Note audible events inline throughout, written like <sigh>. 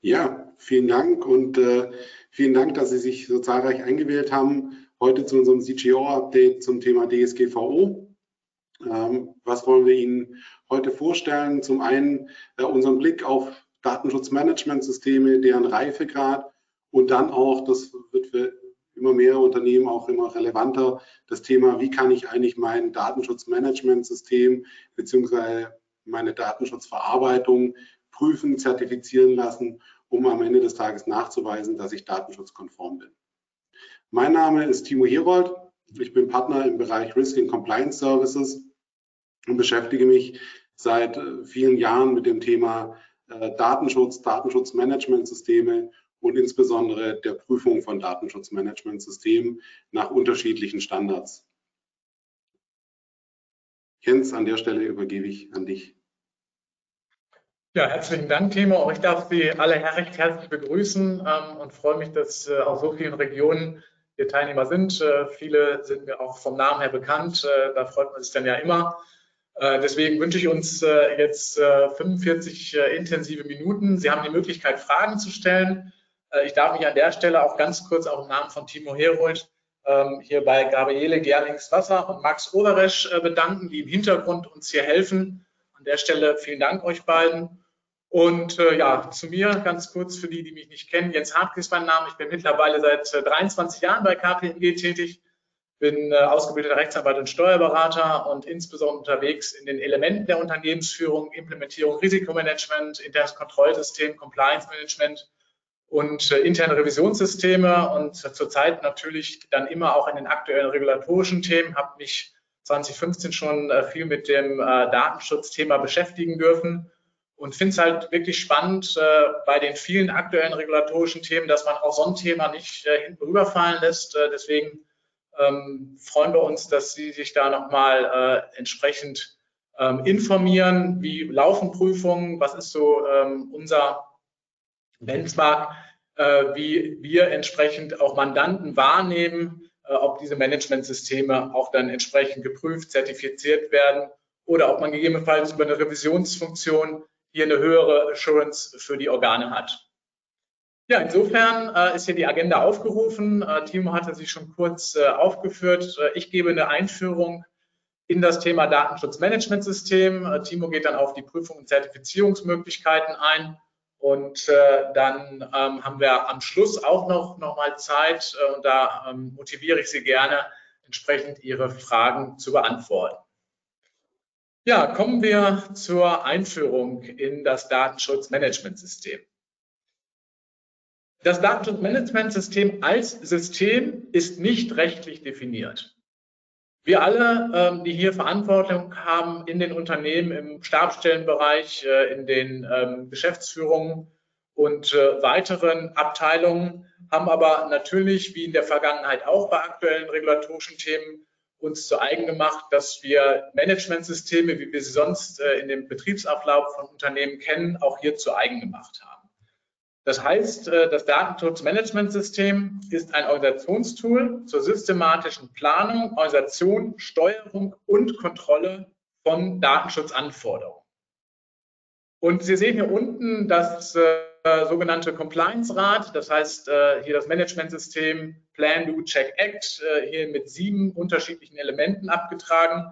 Ja, vielen Dank und äh, vielen Dank, dass Sie sich so zahlreich eingewählt haben. Heute zu unserem CGO-Update zum Thema DSGVO. Ähm, was wollen wir Ihnen heute vorstellen? Zum einen äh, unseren Blick auf Datenschutzmanagementsysteme, deren Reifegrad und dann auch, das wird für immer mehr Unternehmen auch immer relevanter, das Thema, wie kann ich eigentlich mein Datenschutzmanagementsystem beziehungsweise meine Datenschutzverarbeitung prüfen, zertifizieren lassen, um am Ende des Tages nachzuweisen, dass ich datenschutzkonform bin. Mein Name ist Timo Herold. Ich bin Partner im Bereich Risk and Compliance Services und beschäftige mich seit äh, vielen Jahren mit dem Thema äh, Datenschutz, Datenschutzmanagementsysteme und insbesondere der Prüfung von Datenschutzmanagementsystemen nach unterschiedlichen Standards. Jens, an der Stelle übergebe ich an dich. Ja, herzlichen Dank, Timo. Auch ich darf Sie alle recht herzlich begrüßen ähm, und freue mich, dass äh, aus so vielen Regionen hier Teilnehmer sind. Äh, viele sind mir auch vom Namen her bekannt. Äh, da freut man sich dann ja immer. Äh, deswegen wünsche ich uns äh, jetzt 45 äh, intensive Minuten. Sie haben die Möglichkeit, Fragen zu stellen. ich darf mich an der Stelle auch ganz kurz auch im Namen von Timo Herold ähm, hier bei Gabriele Gerlings-Wasser und Max Overesch bedanken, die im Hintergrund uns hier helfen an der Stelle vielen Dank euch beiden. Und äh, ja, zu mir ganz kurz für die, die mich nicht kennen. Jens Hartke ist mein Name. Ich bin mittlerweile seit äh, 23 Jahren bei KPMG tätig, bin äh, ausgebildeter Rechtsanwalt und Steuerberater und insbesondere unterwegs in den Elementen der Unternehmensführung, Implementierung, Risikomanagement, internes Kontrollsystem, Compliance Management und äh, interne Revisionssysteme und zurzeit natürlich dann immer auch in den aktuellen regulatorischen Themen, habe mich 2015 schon äh, viel mit dem äh, Datenschutzthema beschäftigen dürfen und finde es halt wirklich spannend äh, bei den vielen aktuellen regulatorischen Themen, dass man auch so ein Thema nicht hinten rüberfallen lässt. deswegen ähm, freuen wir uns, dass Sie sich da nochmal entsprechend ähm, informieren. Wie laufen Prüfungen? Was ist so ähm, unser Benchmark? wie wir entsprechend auch Mandanten wahrnehmen, ob diese Managementsysteme auch dann entsprechend geprüft, zertifiziert werden oder ob man gegebenenfalls über eine Revisionsfunktion hier eine höhere Assurance für die Organe hat. Ja, insofern äh, ist hier die Agenda aufgerufen. Äh, Timo hatte sie schon kurz äh, aufgeführt. Äh, ich gebe eine Einführung in das Thema Datenschutzmanagementsystem. Äh, Timo geht dann auf die Prüfung und Zertifizierungsmöglichkeiten ein. Und äh, dann ähm, haben wir am Schluss auch noch, noch mal Zeit äh, und da ähm, motiviere ich Sie gerne, entsprechend Ihre Fragen zu beantworten. Ja, kommen wir zur Einführung in das Datenschutzmanagementsystem. Das Datenschutzmanagementsystem als System ist nicht rechtlich definiert. Wir alle, ähm, die hier Verantwortung haben in den Unternehmen, im Stabstellenbereich, äh, in den ähm, Geschäftsführungen und äh, weiteren Abteilungen, haben aber natürlich, wie in der Vergangenheit auch bei aktuellen regulatorischen Themen, uns zu eigen gemacht, dass wir Managementsysteme, wie wir sie sonst äh, in dem Betriebsablauf von Unternehmen kennen, auch hier zu eigen gemacht haben. Das heißt, äh, das Datenschutzmanagementsystem ist ein Organisationstool zur systematischen Planung, Organisation, Steuerung und Kontrolle von Datenschutzanforderungen. Und Sie sehen hier unten das äh, sogenannte Compliance-Rad, das heißt äh, hier das Managementsystem Plan, Do, Check, Act, äh, hier mit sieben unterschiedlichen Elementen abgetragen.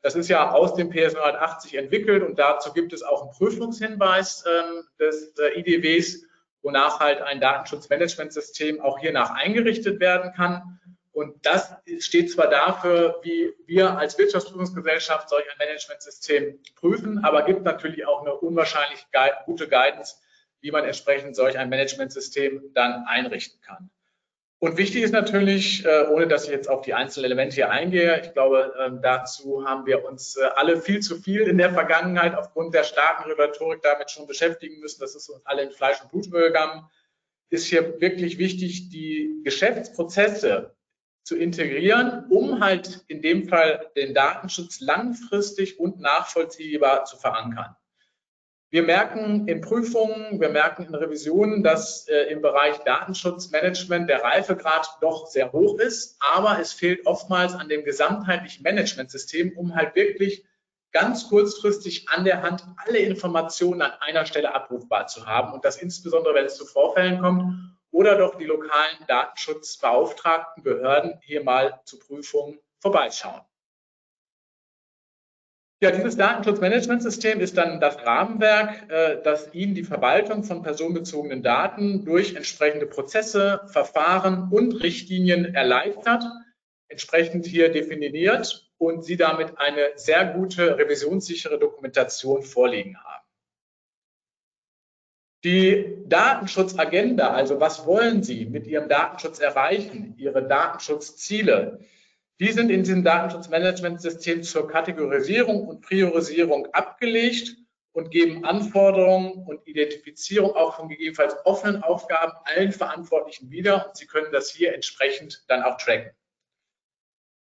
Das ist ja aus dem PS 980 entwickelt und dazu gibt es auch einen Prüfungshinweis ähm, des äh, IDWs wonach halt ein Datenschutzmanagementsystem auch hiernach eingerichtet werden kann. Und das steht zwar dafür, wie wir als Wirtschaftsprüfungsgesellschaft solch ein Managementsystem prüfen, aber gibt natürlich auch eine unwahrscheinlich gute Guidance, wie man entsprechend solch ein Managementsystem dann einrichten kann. Und wichtig ist natürlich, äh, ohne dass ich jetzt auf die einzelnen Elemente hier eingehe, ich glaube, ähm, dazu haben wir uns äh, alle viel zu viel in der Vergangenheit aufgrund der starken Regulatorik damit schon beschäftigen müssen. Das ist uns alle in Fleisch und Blut übergegangen. Ist hier wirklich wichtig, die Geschäftsprozesse zu integrieren, um halt in dem Fall den Datenschutz langfristig und nachvollziehbar zu verankern. Wir merken in Prüfungen, wir merken in Revisionen, dass äh, im Bereich Datenschutzmanagement der Reifegrad doch sehr hoch ist, aber es fehlt oftmals an dem gesamtheitlichen Managementsystem, um halt wirklich ganz kurzfristig an der Hand alle Informationen an einer Stelle abrufbar zu haben und das insbesondere, wenn es zu Vorfällen kommt oder doch die lokalen Datenschutzbeauftragten Behörden hier mal zu Prüfungen vorbeischauen. Ja, dieses Datenschutzmanagementsystem ist dann das Rahmenwerk, äh, das Ihnen die Verwaltung von personenbezogenen Daten durch entsprechende Prozesse, Verfahren und Richtlinien erleichtert, entsprechend hier definiert und Sie damit eine sehr gute revisionssichere Dokumentation vorliegen haben. Die Datenschutzagenda, also was wollen Sie mit Ihrem Datenschutz erreichen, Ihre Datenschutzziele, die sind in diesem Datenschutzmanagementsystem zur Kategorisierung und Priorisierung abgelegt und geben Anforderungen und Identifizierung auch von gegebenenfalls offenen Aufgaben allen Verantwortlichen wieder. Und Sie können das hier entsprechend dann auch tracken.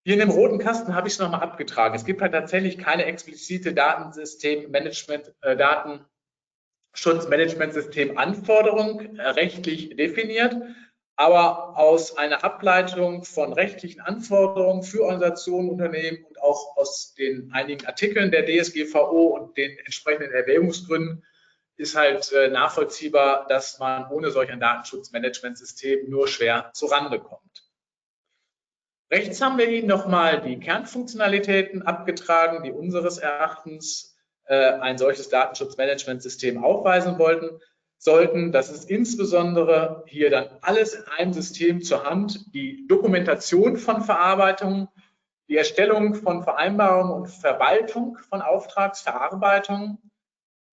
Hier in dem roten Kasten habe ich es nochmal abgetragen. Es gibt halt tatsächlich keine explizite Datensystem-Management, äh, Datenschutzmanagementsystem-Anforderung rechtlich definiert, aber aus einer Ableitung von rechtlichen Anforderungen für Organisationen, Unternehmen und auch aus den einigen Artikeln der DSGVO und den entsprechenden Erwägungsgründen ist halt äh, nachvollziehbar, dass man ohne solch ein Datenschutzmanagementsystem nur schwer zurande kommt. Rechts haben wir Ihnen nochmal die Kernfunktionalitäten abgetragen, die unseres Erachtens äh, ein solches Datenschutzmanagementsystem aufweisen wollten, sollten. Das ist insbesondere hier dann alles in einem System zur Hand, die Dokumentation von Verarbeitungen, die Erstellung von Vereinbarungen und Verwaltung von Auftragsverarbeitungen,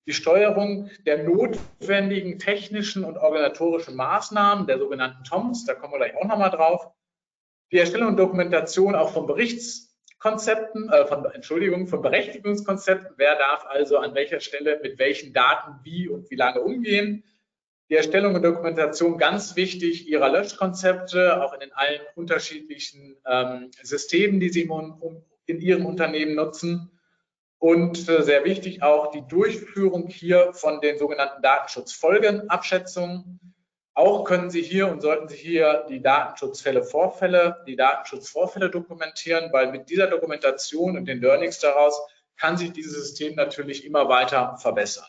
die Steuerung der notwendigen technischen und organisatorischen Maßnahmen, der sogenannten TOMs, da kommen wir gleich auch nochmal drauf, die Erstellung und Dokumentation auch von Berichtskonzepten, äh, von, Entschuldigung, von Berechtigungskonzepten. Wer darf also an welcher Stelle mit welchen Daten wie und wie lange umgehen? Die Erstellung und Dokumentation ganz wichtig ihrer Löschkonzepte, auch in den allen unterschiedlichen ähm, Systemen, die Sie in Ihrem Unternehmen nutzen. Und äh, sehr wichtig auch die Durchführung hier von den sogenannten Datenschutzfolgenabschätzungen. Auch können Sie hier und sollten Sie hier die Datenschutzfälle Vorfälle, die Datenschutzvorfälle dokumentieren, weil mit dieser Dokumentation und den Learnings daraus kann sich dieses System natürlich immer weiter verbessern.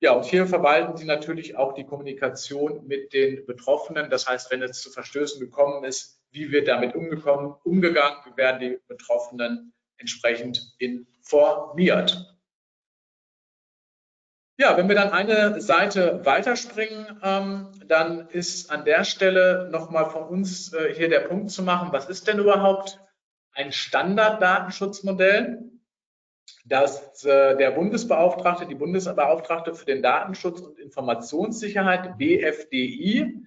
Ja, und hier verwalten Sie natürlich auch die Kommunikation mit den Betroffenen. Das heißt, wenn es zu Verstößen gekommen ist, wie wird damit umgekommen, umgegangen, werden die Betroffenen entsprechend informiert. Ja, wenn wir dann eine Seite weiterspringen, ähm, dann ist an der Stelle nochmal von uns äh, hier der Punkt zu machen, was ist denn überhaupt ein Standarddatenschutzmodell, das äh, der Bundesbeauftragte, die Bundesbeauftragte für den Datenschutz und Informationssicherheit, BFDI,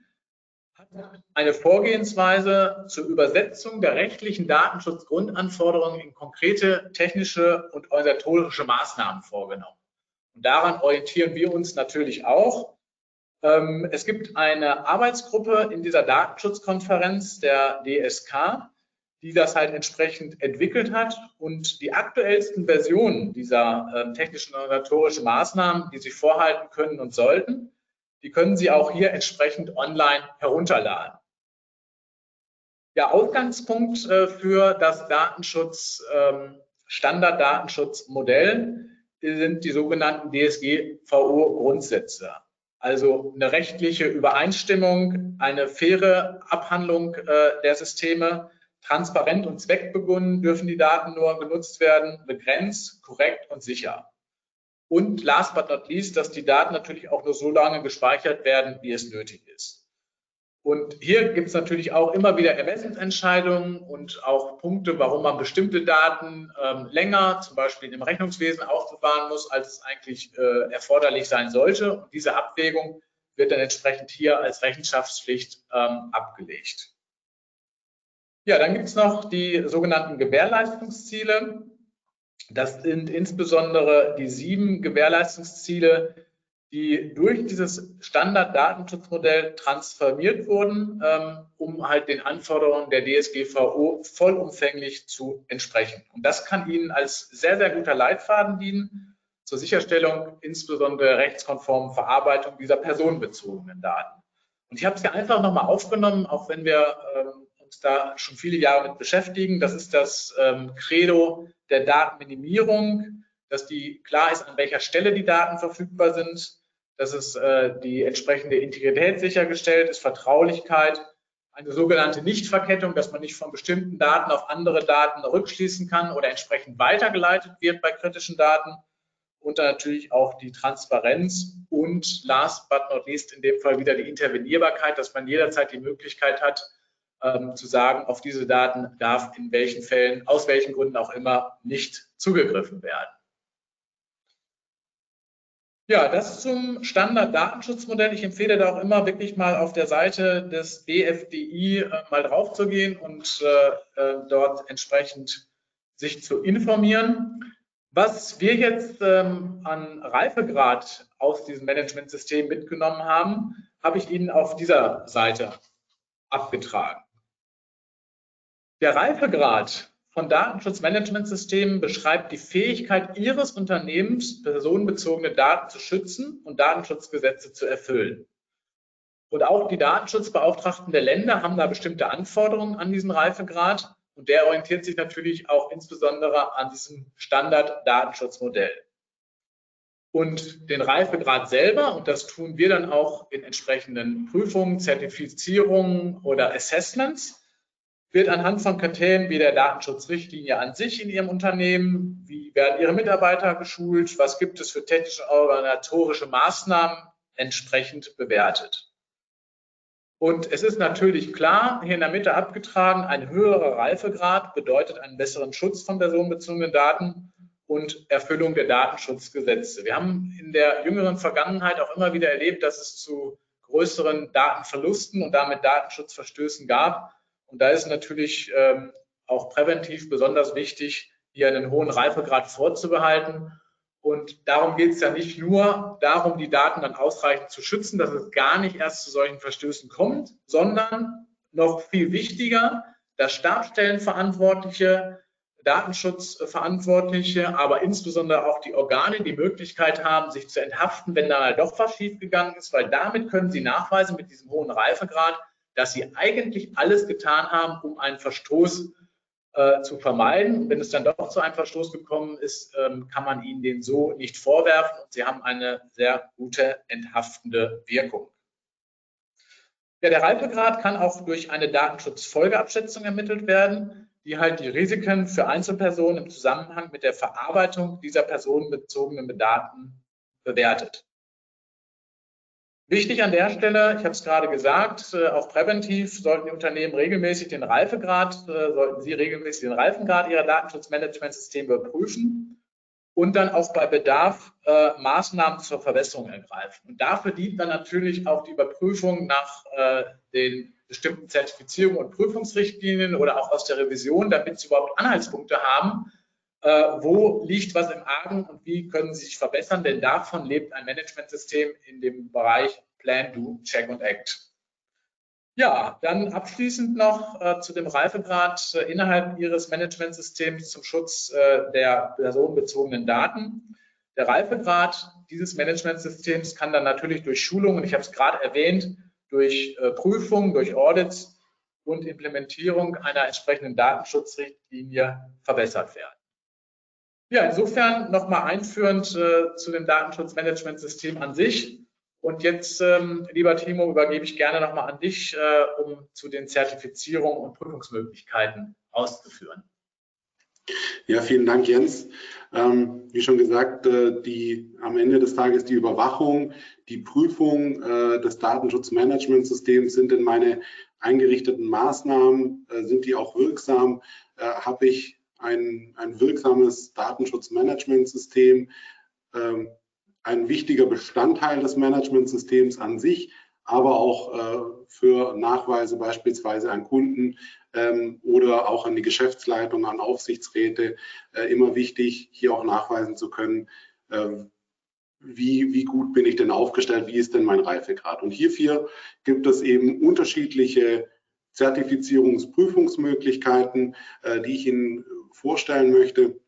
hat eine Vorgehensweise zur Übersetzung der rechtlichen Datenschutzgrundanforderungen in konkrete technische und organisatorische Maßnahmen vorgenommen. Und daran orientieren wir uns natürlich auch. Ähm, es gibt eine Arbeitsgruppe in dieser Datenschutzkonferenz der DSK, die das halt entsprechend entwickelt hat und die aktuellsten Versionen dieser äh, technischen und organisatorischen Maßnahmen, die Sie vorhalten können und sollten, die können Sie auch hier entsprechend online herunterladen. Der Ausgangspunkt äh, für das Datenschutz, ähm, Standarddatenschutzmodell sind die sogenannten DSGVO-Grundsätze. Also eine rechtliche Übereinstimmung, eine faire Abhandlung äh, der Systeme, transparent und zweckbegonnen dürfen die Daten nur genutzt werden, begrenzt, korrekt und sicher. Und last but not least, dass die Daten natürlich auch nur so lange gespeichert werden, wie es nötig ist. Und hier gibt es natürlich auch immer wieder Ermessensentscheidungen und auch Punkte, warum man bestimmte Daten ähm, länger, zum Beispiel im Rechnungswesen, aufbewahren muss, als es eigentlich äh, erforderlich sein sollte. Und diese Abwägung wird dann entsprechend hier als Rechenschaftspflicht ähm, abgelegt. Ja, dann gibt es noch die sogenannten Gewährleistungsziele. Das sind insbesondere die sieben Gewährleistungsziele, die durch dieses Standard-Datenschutzmodell transformiert wurden, ähm, um halt den Anforderungen der DSGVO vollumfänglich zu entsprechen. Und das kann Ihnen als sehr, sehr guter Leitfaden dienen zur Sicherstellung insbesondere rechtskonformen Verarbeitung dieser personenbezogenen Daten. Und ich habe es ja einfach nochmal aufgenommen, auch wenn wir ähm, uns da schon viele Jahre mit beschäftigen. Das ist das ähm, Credo der Datenminimierung, dass die klar ist, an welcher Stelle die Daten verfügbar sind, dass es äh, die entsprechende Integrität sichergestellt ist, Vertraulichkeit, eine sogenannte Nichtverkettung, dass man nicht von bestimmten Daten auf andere Daten rückschließen kann oder entsprechend weitergeleitet wird bei kritischen Daten und dann natürlich auch die Transparenz und last but not least in dem Fall wieder die Intervenierbarkeit, dass man jederzeit die Möglichkeit hat, ähm, zu sagen, auf diese Daten darf in welchen Fällen, aus welchen Gründen auch immer, nicht zugegriffen werden. Ja, das zum Standard-Datenschutzmodell. Ich empfehle da auch immer wirklich mal auf der Seite des BFDI äh, mal drauf zu gehen und äh, äh, dort entsprechend sich zu informieren. Was wir jetzt ähm, an Reifegrad aus diesem Managementsystem mitgenommen haben, habe ich Ihnen auf dieser Seite abgetragen. Der Reifegrad von Datenschutzmanagementsystemen beschreibt die Fähigkeit Ihres Unternehmens, personenbezogene Daten zu schützen und Datenschutzgesetze zu erfüllen. Und auch die Datenschutzbeauftragten der Länder haben da bestimmte Anforderungen an diesen Reifegrad und der orientiert sich natürlich auch insbesondere an diesem Standard-Datenschutzmodell. Und den Reifegrad selber, und das tun wir dann auch in entsprechenden Prüfungen, Zertifizierungen oder Assessments, wird anhand von Kriterien wie der Datenschutzrichtlinie an sich in Ihrem Unternehmen, wie werden Ihre Mitarbeiter geschult, was gibt es für technische und organisatorische Maßnahmen entsprechend bewertet. Und es ist natürlich klar, hier in der Mitte abgetragen, ein höherer Reifegrad bedeutet einen besseren Schutz von personenbezogenen Daten und Erfüllung der Datenschutzgesetze. Wir haben in der jüngeren Vergangenheit auch immer wieder erlebt, dass es zu größeren Datenverlusten und damit Datenschutzverstößen gab. Und da ist natürlich ähm, auch präventiv besonders wichtig, hier einen hohen Reifegrad vorzubehalten. Und darum geht es ja nicht nur darum, die Daten dann ausreichend zu schützen, dass es gar nicht erst zu solchen Verstößen kommt, sondern noch viel wichtiger, dass Stabstellenverantwortliche, Datenschutzverantwortliche, aber insbesondere auch die Organe die Möglichkeit haben, sich zu enthaften, wenn da doch was schiefgegangen ist, weil damit können sie nachweisen mit diesem hohen Reifegrad, dass sie eigentlich alles getan haben, um einen Verstoß äh, zu vermeiden. Wenn es dann doch zu einem Verstoß gekommen ist, ähm, kann man ihnen den so nicht vorwerfen sie haben eine sehr gute enthaftende Wirkung. Ja, der Reifegrad kann auch durch eine Datenschutzfolgeabschätzung ermittelt werden, die halt die Risiken für Einzelpersonen im Zusammenhang mit der Verarbeitung dieser personenbezogenen Daten bewertet. Wichtig an der Stelle, ich habe es gerade gesagt, äh, auch präventiv sollten die Unternehmen regelmäßig den Reifegrad, äh, sollten sie regelmäßig den Reifengrad ihrer Datenschutzmanagementsysteme überprüfen und dann auch bei Bedarf äh, Maßnahmen zur Verbesserung ergreifen. Und dafür dient dann natürlich auch die Überprüfung nach den bestimmten Zertifizierungen und Prüfungsrichtlinien oder auch aus der Revision, damit sie überhaupt Anhaltspunkte haben, wo liegt was im Argen und wie können sie sich verbessern, denn davon lebt ein Managementsystem in dem Bereich Plan, Do, Check und Act. Ja, dann abschließend noch äh, zu dem Reifegrad äh, innerhalb Ihres Managementsystems zum Schutz äh, der personenbezogenen Daten. Der Reifegrad dieses Managementsystems kann dann natürlich durch Schulungen, ich habe es gerade erwähnt, durch äh, Prüfungen, durch Audits und Implementierung einer entsprechenden Datenschutzrichtlinie verbessert werden. Ja, insofern nochmal einführend äh, zu dem Datenschutzmanagementsystem an sich. Und jetzt, ähm, lieber Timo, übergebe ich gerne nochmal an dich, äh, um zu den Zertifizierungen und Prüfungsmöglichkeiten auszuführen. Ja, vielen Dank, Jens. Ähm, wie schon gesagt, äh, die am Ende des Tages die Überwachung, die Prüfung äh, des Datenschutzmanagementsystems sind in meine eingerichteten Maßnahmen, äh, sind die auch wirksam? Äh, Habe ich ein, ein wirksames Datenschutzmanagementsystem, ähm, ein wichtiger Bestandteil des Managementsystems an sich, aber auch äh, für Nachweise beispielsweise an Kunden ähm, oder auch an die Geschäftsleitung, an Aufsichtsräte äh, immer wichtig, hier auch nachweisen zu können, äh, wie, wie gut bin ich denn aufgestellt, wie ist denn mein Reifegrad. Und hierfür gibt es eben unterschiedliche Zertifizierungsprüfungsmöglichkeiten, äh, die ich Ihnen vorstellen möchte.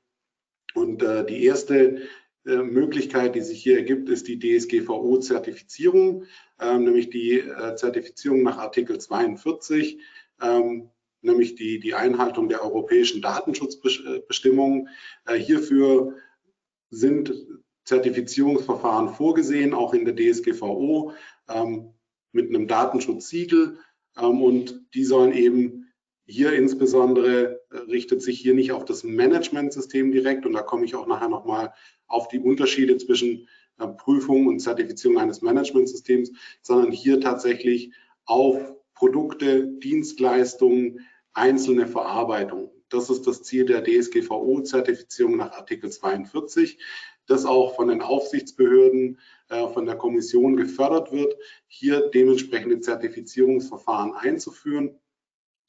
Und äh, die erste äh, Möglichkeit, die sich hier ergibt, ist die DSGVO-Zertifizierung, ähm, nämlich die Zertifizierung nach Artikel 42. Ähm, nämlich die, die Einhaltung der europäischen Datenschutzbestimmungen. Hierfür sind Zertifizierungsverfahren vorgesehen, auch in der DSGVO ähm, mit einem Datenschutzsiegel. Ähm, und die sollen eben hier insbesondere äh, richtet sich hier nicht auf das Managementsystem direkt und da komme ich auch nachher nochmal auf die Unterschiede zwischen äh, Prüfung und Zertifizierung eines Managementsystems, sondern hier tatsächlich auf Produkte, Dienstleistungen, einzelne Verarbeitung. Das ist das Ziel der DSGVO-Zertifizierung nach Artikel 42, das auch von den Aufsichtsbehörden, äh, von der Kommission gefördert wird, hier dementsprechende Zertifizierungsverfahren einzuführen.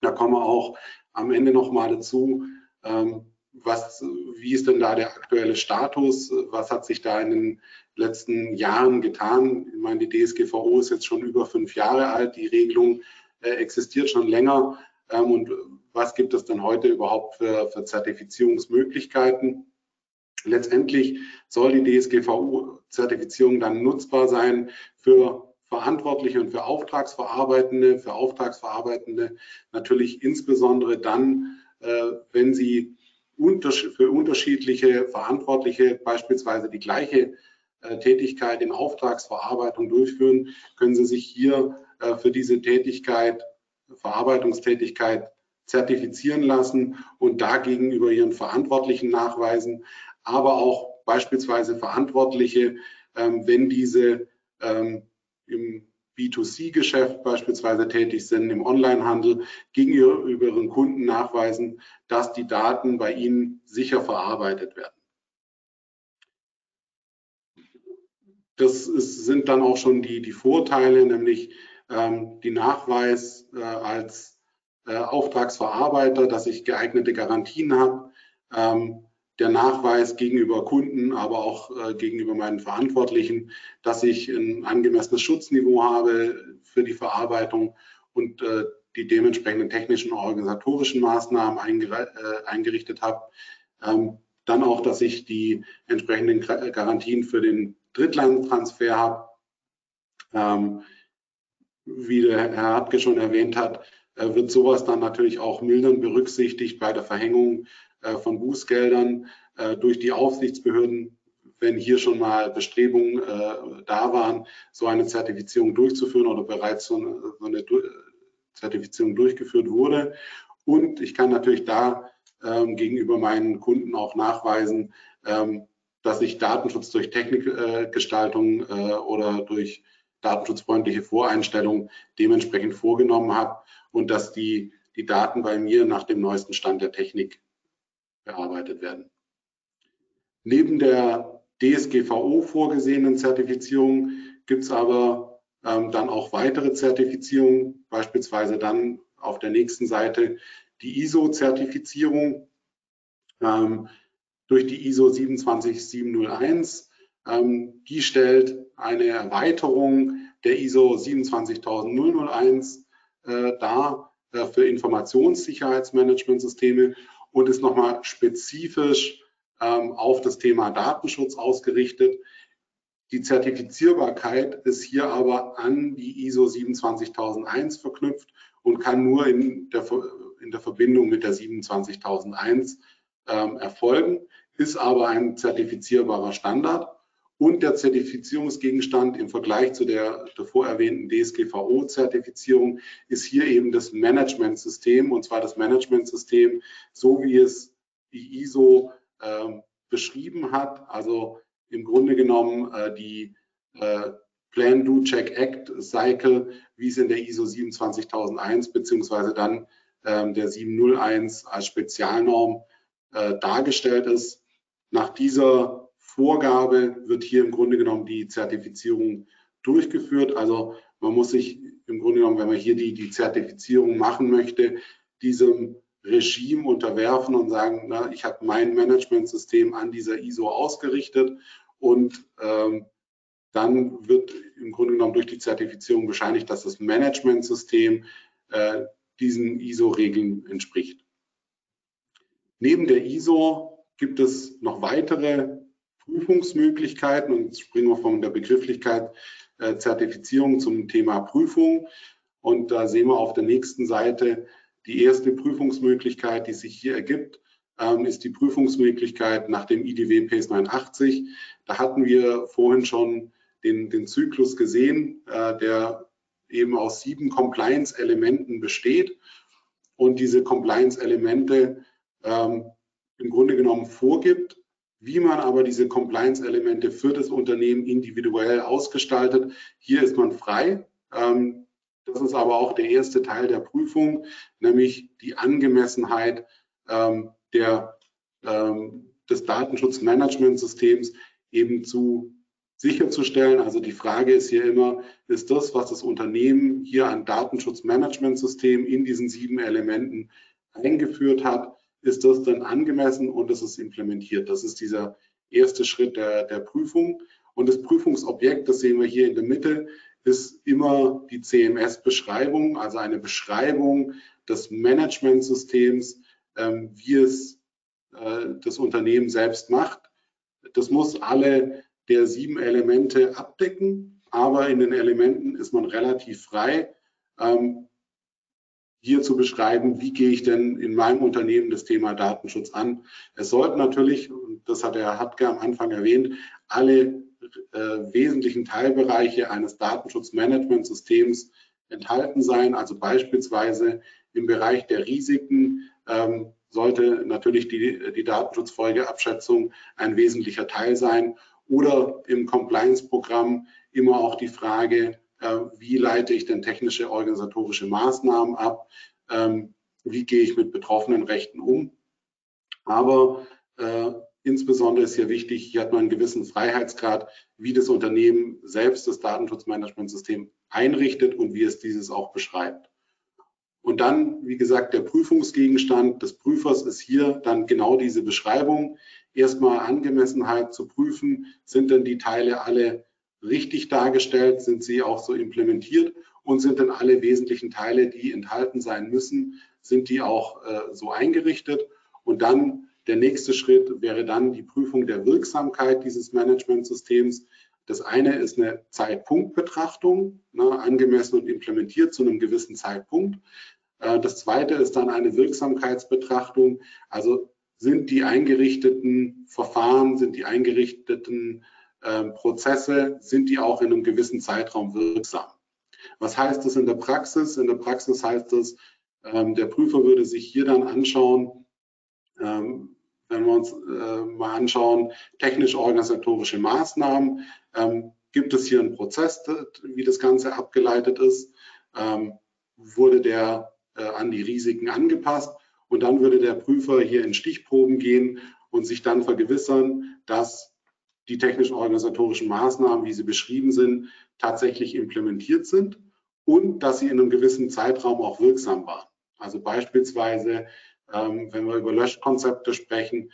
Da kommen wir auch am Ende nochmal dazu, ähm, was, wie ist denn da der aktuelle Status? Was hat sich da in den letzten Jahren getan? Ich meine, die DSGVO ist jetzt schon über fünf Jahre alt. Die Regelung äh, existiert schon länger. Ähm, und was gibt es denn heute überhaupt für, für Zertifizierungsmöglichkeiten? Letztendlich soll die DSGVO-Zertifizierung dann nutzbar sein für Verantwortliche und für Auftragsverarbeitende, für Auftragsverarbeitende natürlich insbesondere dann, äh, wenn sie für unterschiedliche Verantwortliche beispielsweise die gleiche äh, Tätigkeit in Auftragsverarbeitung durchführen, können Sie sich hier äh, für diese Tätigkeit, Verarbeitungstätigkeit zertifizieren lassen und da gegenüber Ihren Verantwortlichen nachweisen, aber auch beispielsweise Verantwortliche, ähm, wenn diese ähm, im B2C-Geschäft beispielsweise tätig sind, im Onlinehandel, gegenüber ihren Kunden nachweisen, dass die Daten bei ihnen sicher verarbeitet werden. Das ist, sind dann auch schon die, die Vorteile, nämlich ähm, die Nachweis äh, als äh, Auftragsverarbeiter, dass ich geeignete Garantien habe, ähm, der Nachweis gegenüber Kunden, aber auch äh, gegenüber meinen Verantwortlichen, dass ich ein angemessenes Schutzniveau habe für die Verarbeitung und äh, die dementsprechenden technischen und organisatorischen Maßnahmen äh, eingerichtet habe. Ähm, dann auch, dass ich die entsprechenden Garantien für den Drittlandtransfer habe. Ähm, wie der Herr Hartke schon erwähnt hat, äh, wird sowas dann natürlich auch mildern berücksichtigt bei der Verhängung von Bußgeldern äh, durch die Aufsichtsbehörden, wenn hier schon mal Bestrebungen äh, da waren, so eine Zertifizierung durchzuführen oder bereits so eine, Zertifizierung durchgeführt wurde. Und ich kann natürlich da ähm, gegenüber meinen Kunden auch nachweisen, ähm, dass ich Datenschutz durch Technikgestaltung oder durch datenschutzfreundliche Voreinstellungen dementsprechend vorgenommen habe und dass die, die Daten bei mir nach dem neuesten Stand der Technik bearbeitet werden. Neben der DSGVO vorgesehenen Zertifizierung gibt es aber ähm, dann auch weitere Zertifizierungen, beispielsweise dann auf der nächsten Seite die ISO-Zertifizierung ähm, durch die ISO 27701. Ähm, die stellt eine Erweiterung der ISO 27001 äh, dar äh, für Informationssicherheitsmanagementsysteme und ist nochmal spezifisch ähm, auf das Thema Datenschutz ausgerichtet. Die Zertifizierbarkeit ist hier aber an die ISO 27001 verknüpft und kann nur in der, in der Verbindung mit der 27001 ähm, erfolgen, ist aber ein zertifizierbarer Standard und der Zertifizierungsgegenstand im Vergleich zu der davor erwähnten DSGVO-Zertifizierung ist hier eben das Managementsystem und zwar das Managementsystem, so wie es die ISO äh, beschrieben hat. Also im Grunde genommen äh, die äh, Plan, Do, Check, Act Cycle, wie es in der ISO 27001 beziehungsweise dann ähm, der 701 als Spezialnorm äh, dargestellt ist. Nach dieser Vorgabe wird hier im Grunde genommen die Zertifizierung durchgeführt. Also man muss sich im Grunde genommen, wenn man hier die, die Zertifizierung machen möchte, diesem Regime unterwerfen und sagen, na, ich habe mein Managementsystem an dieser ISO ausgerichtet und ähm, dann wird im Grunde genommen durch die Zertifizierung bescheinigt, dass das Managementsystem äh, diesen ISO-Regeln entspricht. Neben der ISO gibt es noch weitere Prüfungsmöglichkeiten und springen wir von der Begrifflichkeit äh, Zertifizierung zum Thema Prüfung. Und da sehen wir auf der nächsten Seite Die erste Prüfungsmöglichkeit, die sich hier ergibt, ähm, ist die Prüfungsmöglichkeit nach dem IDW PACE 89. Da hatten wir vorhin schon den, den Zyklus gesehen, äh, der eben aus sieben Compliance-Elementen besteht und diese Compliance-Elemente ähm, im Grunde genommen vorgibt, wie man aber diese Compliance-Elemente für das Unternehmen individuell ausgestaltet. Hier ist man frei. Ähm, das ist aber auch der erste Teil der Prüfung, nämlich die Angemessenheit ähm, der, ähm, des Datenschutzmanagementsystems eben zu sicherzustellen. Also die Frage ist hier immer, ist das, was das Unternehmen hier an Datenschutzmanagementsystem in diesen sieben Elementen eingeführt hat, ist das dann angemessen und ist es implementiert? Das ist dieser erste Schritt der, der Prüfung. Und das Prüfungsobjekt, das sehen wir hier in der Mitte, ist immer die CMS-Beschreibung, also eine Beschreibung des Managementsystems, ähm, wie es äh, das Unternehmen selbst macht. Das muss alle der sieben Elemente abdecken, aber in den Elementen ist man relativ frei, ähm, hier zu beschreiben, wie gehe ich denn in meinem Unternehmen das Thema Datenschutz an. Es sollten natürlich, und das hat der Hatke am Anfang erwähnt, alle äh, wesentlichen Teilbereiche eines Datenschutzmanagementsystems enthalten sein. Also beispielsweise im Bereich der Risiken ähm, sollte natürlich die, die Datenschutzfolgeabschätzung ein wesentlicher Teil sein. Oder im Compliance-Programm immer auch die Frage, wie leite ich denn technische organisatorische Maßnahmen ab, ähm, wie gehe ich mit betroffenen Rechten um. Aber äh, insbesondere ist hier wichtig, hier hat man einen gewissen Freiheitsgrad, wie das Unternehmen selbst das Datenschutzmanagementsystem einrichtet und wie es dieses auch beschreibt. Und dann, wie gesagt, der Prüfungsgegenstand des Prüfers ist hier dann genau diese Beschreibung. Erstmal Angemessenheit zu prüfen, sind denn die Teile alle richtig dargestellt, sind sie auch so implementiert und sind dann alle wesentlichen Teile, die enthalten sein müssen, sind die auch äh, so eingerichtet. Und dann der nächste Schritt wäre dann die Prüfung der Wirksamkeit dieses Managementsystems. Das eine ist eine Zeitpunktbetrachtung, ne, angemessen und implementiert zu einem gewissen Zeitpunkt. Äh, das zweite ist dann eine Wirksamkeitsbetrachtung. Also sind die eingerichteten Verfahren, sind die eingerichteten Prozesse, sind die auch in einem gewissen Zeitraum wirksam? Was heißt das in der Praxis? In der Praxis heißt das, ähm, der Prüfer würde sich hier dann anschauen, ähm, wenn wir uns äh, mal anschauen, technisch-organisatorische Maßnahmen, ähm, gibt es hier einen Prozess, wie das Ganze abgeleitet ist? Ähm, wurde der äh, an die Risiken angepasst? Und dann würde der Prüfer hier in Stichproben gehen und sich dann vergewissern, dass die technisch-organisatorischen Maßnahmen, wie sie beschrieben sind, tatsächlich implementiert sind und dass sie in einem gewissen Zeitraum auch wirksam waren. Also beispielsweise, ähm, wenn wir über Löschkonzepte sprechen,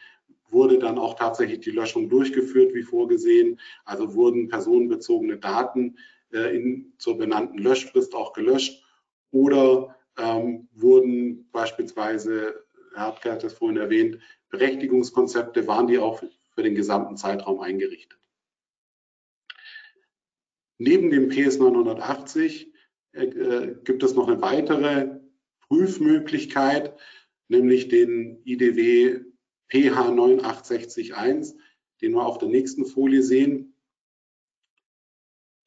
wurde dann auch tatsächlich die Löschung durchgeführt, wie vorgesehen. Also wurden personenbezogene Daten äh, in, zur benannten Löschfrist auch gelöscht oder ähm, wurden beispielsweise, Herr Hartke hat das vorhin erwähnt, Berechtigungskonzepte, waren die auch für den gesamten Zeitraum eingerichtet. Neben dem PS 980 äh, äh, gibt es noch eine weitere Prüfmöglichkeit, nämlich den IDW PH 98661, den wir auf der nächsten Folie sehen,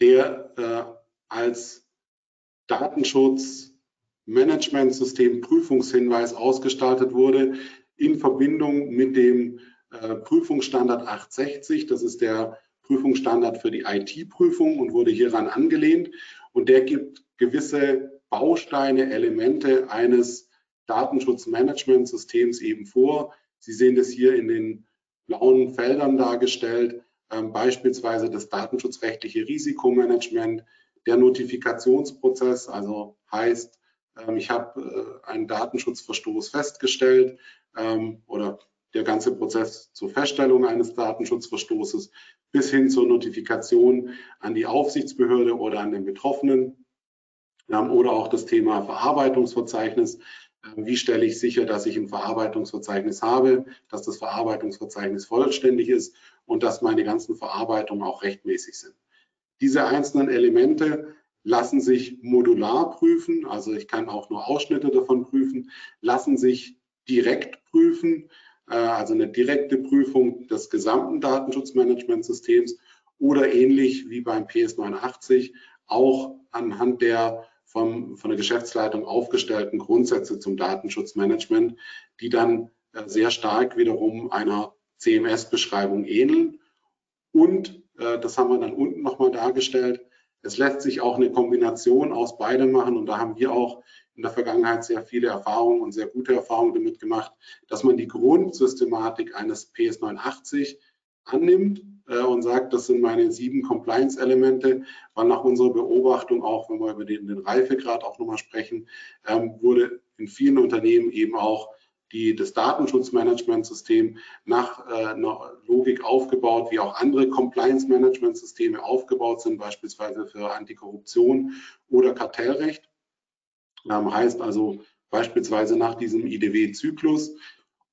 der äh, als Datenschutzmanagementsystem Prüfungshinweis ausgestaltet wurde in Verbindung mit dem Prüfungsstandard 860. Das ist der Prüfungsstandard für die IT-Prüfung und wurde hieran angelehnt. Und der gibt gewisse Bausteine, Elemente eines Datenschutzmanagementsystems eben vor. Sie sehen das hier in den blauen Feldern dargestellt, ähm, beispielsweise das datenschutzrechtliche Risikomanagement, der Notifikationsprozess, also heißt, ähm, ich habe äh, einen Datenschutzverstoß festgestellt ähm, oder der ganze Prozess zur Feststellung eines Datenschutzverstoßes bis hin zur Notifikation an die Aufsichtsbehörde oder an den Betroffenen ähm, oder auch das Thema Verarbeitungsverzeichnis. Ähm, wie stelle ich sicher, dass ich ein Verarbeitungsverzeichnis habe, dass das Verarbeitungsverzeichnis vollständig ist und dass meine ganzen Verarbeitungen auch rechtmäßig sind. Diese einzelnen Elemente lassen sich modular prüfen, also ich kann auch nur Ausschnitte davon prüfen, lassen sich direkt prüfen, also eine direkte Prüfung des gesamten Datenschutzmanagementsystems oder ähnlich wie beim PS89 auch anhand der vom, von der Geschäftsleitung aufgestellten Grundsätze zum Datenschutzmanagement, die dann äh, sehr stark wiederum einer CMS-Beschreibung ähneln. Und, äh, das haben wir dann unten nochmal dargestellt, es lässt sich auch eine Kombination aus beidem machen und da haben wir auch in der Vergangenheit sehr viele Erfahrungen und sehr gute Erfahrungen damit gemacht, dass man die Grundsystematik eines PS89 annimmt äh, und sagt, das sind meine sieben Compliance-Elemente, weil nach unserer Beobachtung auch, wenn wir über den, den Reifegrad auch nochmal sprechen, ähm, wurde in vielen Unternehmen eben auch die, das Datenschutzmanagementsystem nach äh, einer Logik aufgebaut, wie auch andere Compliance-Management-Systeme aufgebaut sind, beispielsweise für Antikorruption oder Kartellrecht. Ähm, heißt also beispielsweise nach diesem IDW-Zyklus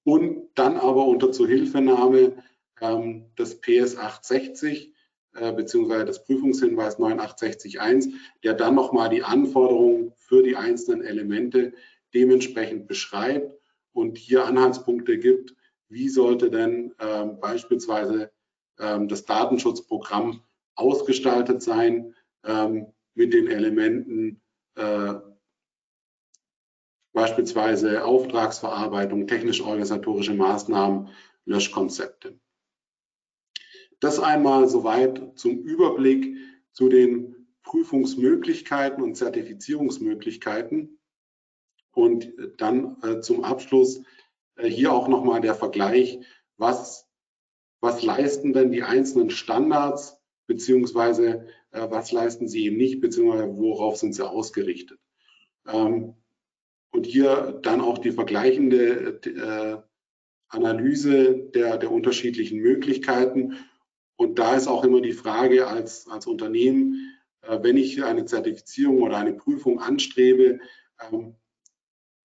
und dann aber unter Zuhilfenahme ähm, des PS 860 äh, beziehungsweise des Prüfungshinweis 98661, der dann nochmal die Anforderungen für die einzelnen Elemente dementsprechend beschreibt und hier Anhaltspunkte gibt, wie sollte denn ähm, beispielsweise ähm, das Datenschutzprogramm ausgestaltet sein ähm, mit den Elementen äh, beispielsweise Auftragsverarbeitung, technisch-organisatorische Maßnahmen, Löschkonzepte. Das einmal soweit zum Überblick zu den Prüfungsmöglichkeiten und Zertifizierungsmöglichkeiten. Und dann äh, zum Abschluss äh, hier auch nochmal der Vergleich, was, was leisten denn die einzelnen Standards, beziehungsweise äh, was leisten sie eben nicht, beziehungsweise worauf sind sie ausgerichtet. Ähm, und hier dann auch die vergleichende äh, Analyse der, der unterschiedlichen Möglichkeiten. Und da ist auch immer die Frage als, als Unternehmen, äh, wenn ich eine Zertifizierung oder eine Prüfung anstrebe, ähm,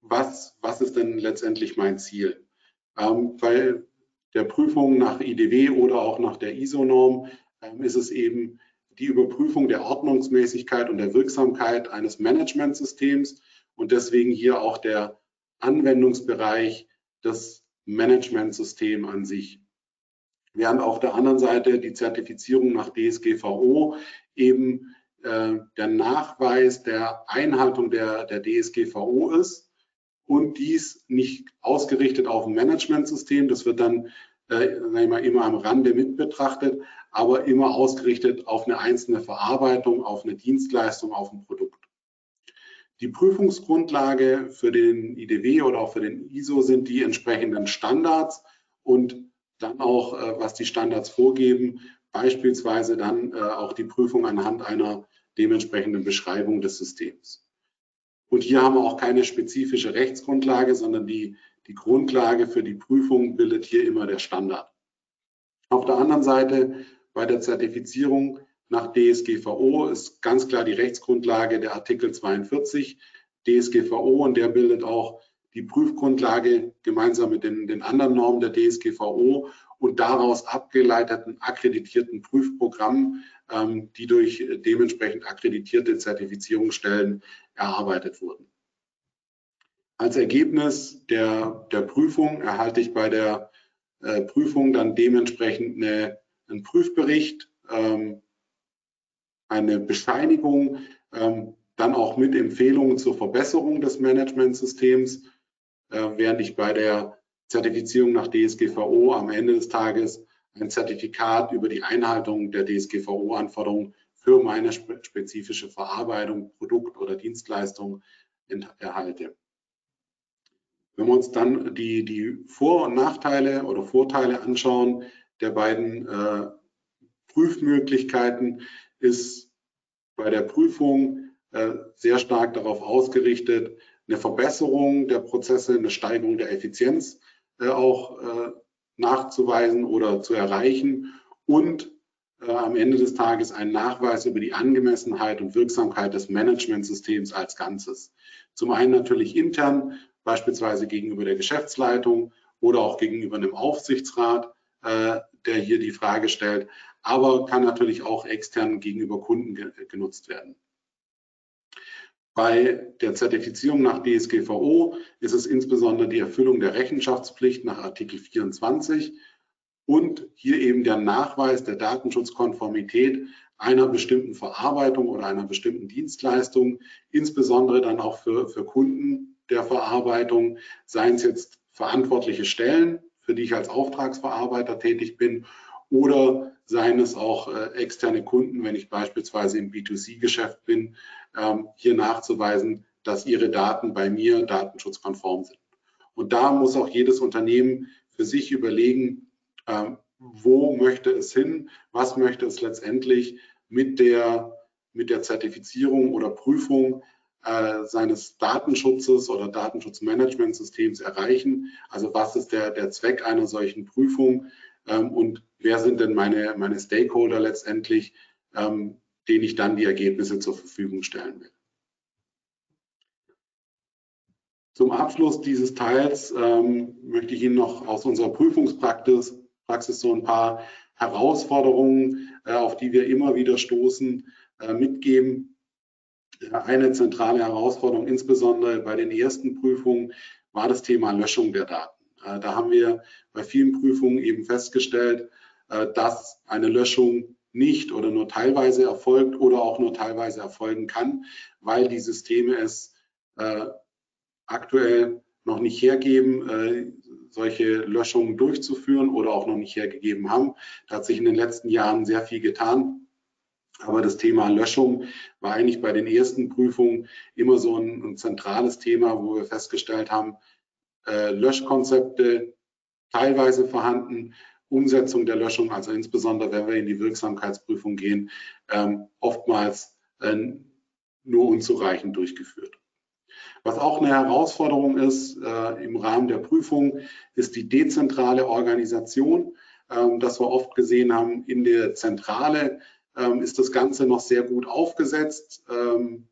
was, was ist denn letztendlich mein Ziel? Ähm, weil der Prüfung nach IDW oder auch nach der ISO-Norm ähm, ist es eben die Überprüfung der Ordnungsmäßigkeit und der Wirksamkeit eines Managementsystems und deswegen hier auch der Anwendungsbereich des Managementsystems an sich. Während auf der anderen Seite die Zertifizierung nach DSGVO eben äh, der Nachweis der Einhaltung der, der DSGVO ist und dies nicht ausgerichtet auf ein Managementsystem. Das wird dann äh, immer am Rande mit betrachtet, aber immer ausgerichtet auf eine einzelne Verarbeitung, auf eine Dienstleistung, auf ein Produkt. Die Prüfungsgrundlage für den IDW oder auch für den ISO sind die entsprechenden Standards und dann auch, äh, was die Standards vorgeben, beispielsweise dann äh, auch die Prüfung anhand einer dementsprechenden Beschreibung des Systems. Und hier haben wir auch keine spezifische Rechtsgrundlage, sondern die, die Grundlage für die Prüfung bildet hier immer der Standard. Auf der anderen Seite bei der Zertifizierung nach DSGVO ist ganz klar die Rechtsgrundlage der Artikel 42 DSGVO und der bildet auch die Prüfgrundlage gemeinsam mit den, den anderen Normen der DSGVO und daraus abgeleiteten akkreditierten Prüfprogrammen, ähm, die durch dementsprechend akkreditierte Zertifizierungsstellen erarbeitet wurden. Als Ergebnis der, der Prüfung erhalte ich bei der äh, Prüfung dann dementsprechend eine, einen Prüfbericht, ähm, eine Bescheinigung, ähm, dann auch mit Empfehlungen zur Verbesserung des Managementsystems, äh, während ich bei der Zertifizierung nach DSGVO am Ende des Tages ein Zertifikat über die Einhaltung der DSGVO-Anforderungen für meine spezifische Verarbeitung, Produkt oder Dienstleistung erhalte. Wenn wir uns dann die, die Vor- und Nachteile oder Vorteile anschauen der beiden äh, Prüfmöglichkeiten, ist bei der Prüfung äh, sehr stark darauf ausgerichtet, eine Verbesserung der Prozesse, eine Steigerung der Effizienz äh, auch äh, nachzuweisen oder zu erreichen und äh, am Ende des Tages einen Nachweis über die Angemessenheit und Wirksamkeit des Managementsystems als Ganzes. Zum einen natürlich intern, beispielsweise gegenüber der Geschäftsleitung oder auch gegenüber einem Aufsichtsrat, äh, der hier die Frage stellt, aber kann natürlich auch extern gegenüber Kunden ge genutzt werden. Bei der Zertifizierung nach DSGVO ist es insbesondere die Erfüllung der Rechenschaftspflicht nach Artikel 24 und hier eben der Nachweis der Datenschutzkonformität einer bestimmten Verarbeitung oder einer bestimmten Dienstleistung, insbesondere dann auch für, für Kunden der Verarbeitung, seien es jetzt verantwortliche Stellen, für die ich als Auftragsverarbeiter tätig bin, oder seien es auch äh, externe Kunden, wenn ich beispielsweise im B2C-Geschäft bin, ähm, hier nachzuweisen, dass ihre Daten bei mir datenschutzkonform sind. Und da muss auch jedes Unternehmen für sich überlegen, wo möchte es hin, was möchte es letztendlich mit der, mit der Zertifizierung oder Prüfung äh, seines Datenschutzes oder Datenschutzmanagementsystems erreichen. Also was ist der, der Zweck einer solchen Prüfung ähm, und wer sind denn meine, meine Stakeholder letztendlich, ähm, denen ich dann die Ergebnisse zur Verfügung stellen will. Zum Abschluss dieses Teils ähm, möchte ich Ihnen noch aus unserer Prüfungspraxis Praxis so ein paar Herausforderungen, äh, auf die wir immer wieder stoßen, äh, mitgeben. Eine zentrale Herausforderung, insbesondere bei den ersten Prüfungen, war das Thema Löschung der Daten. Äh, da haben wir bei vielen Prüfungen eben festgestellt, dass eine Löschung nicht oder nur teilweise erfolgt oder auch nur teilweise erfolgen kann, weil die Systeme es aktuell noch nicht hergeben, solche Löschungen durchzuführen oder auch noch nicht hergegeben haben. Da hat sich in den letzten Jahren sehr viel getan. Aber das Thema Löschung war eigentlich bei den ersten Prüfungen immer so ein, ein zentrales Thema, wo wir festgestellt haben, äh, Löschkonzepte teilweise vorhanden, Umsetzung der Löschung, also insbesondere wenn wir in die Wirksamkeitsprüfung gehen, ähm, oftmals äh, nur unzureichend durchgeführt. Was auch eine Herausforderung ist äh, im Rahmen der Prüfung, ist die dezentrale Organisation. Ähm, das wir oft gesehen haben, in der Zentrale ähm, ist das Ganze noch sehr gut aufgesetzt. Ähm,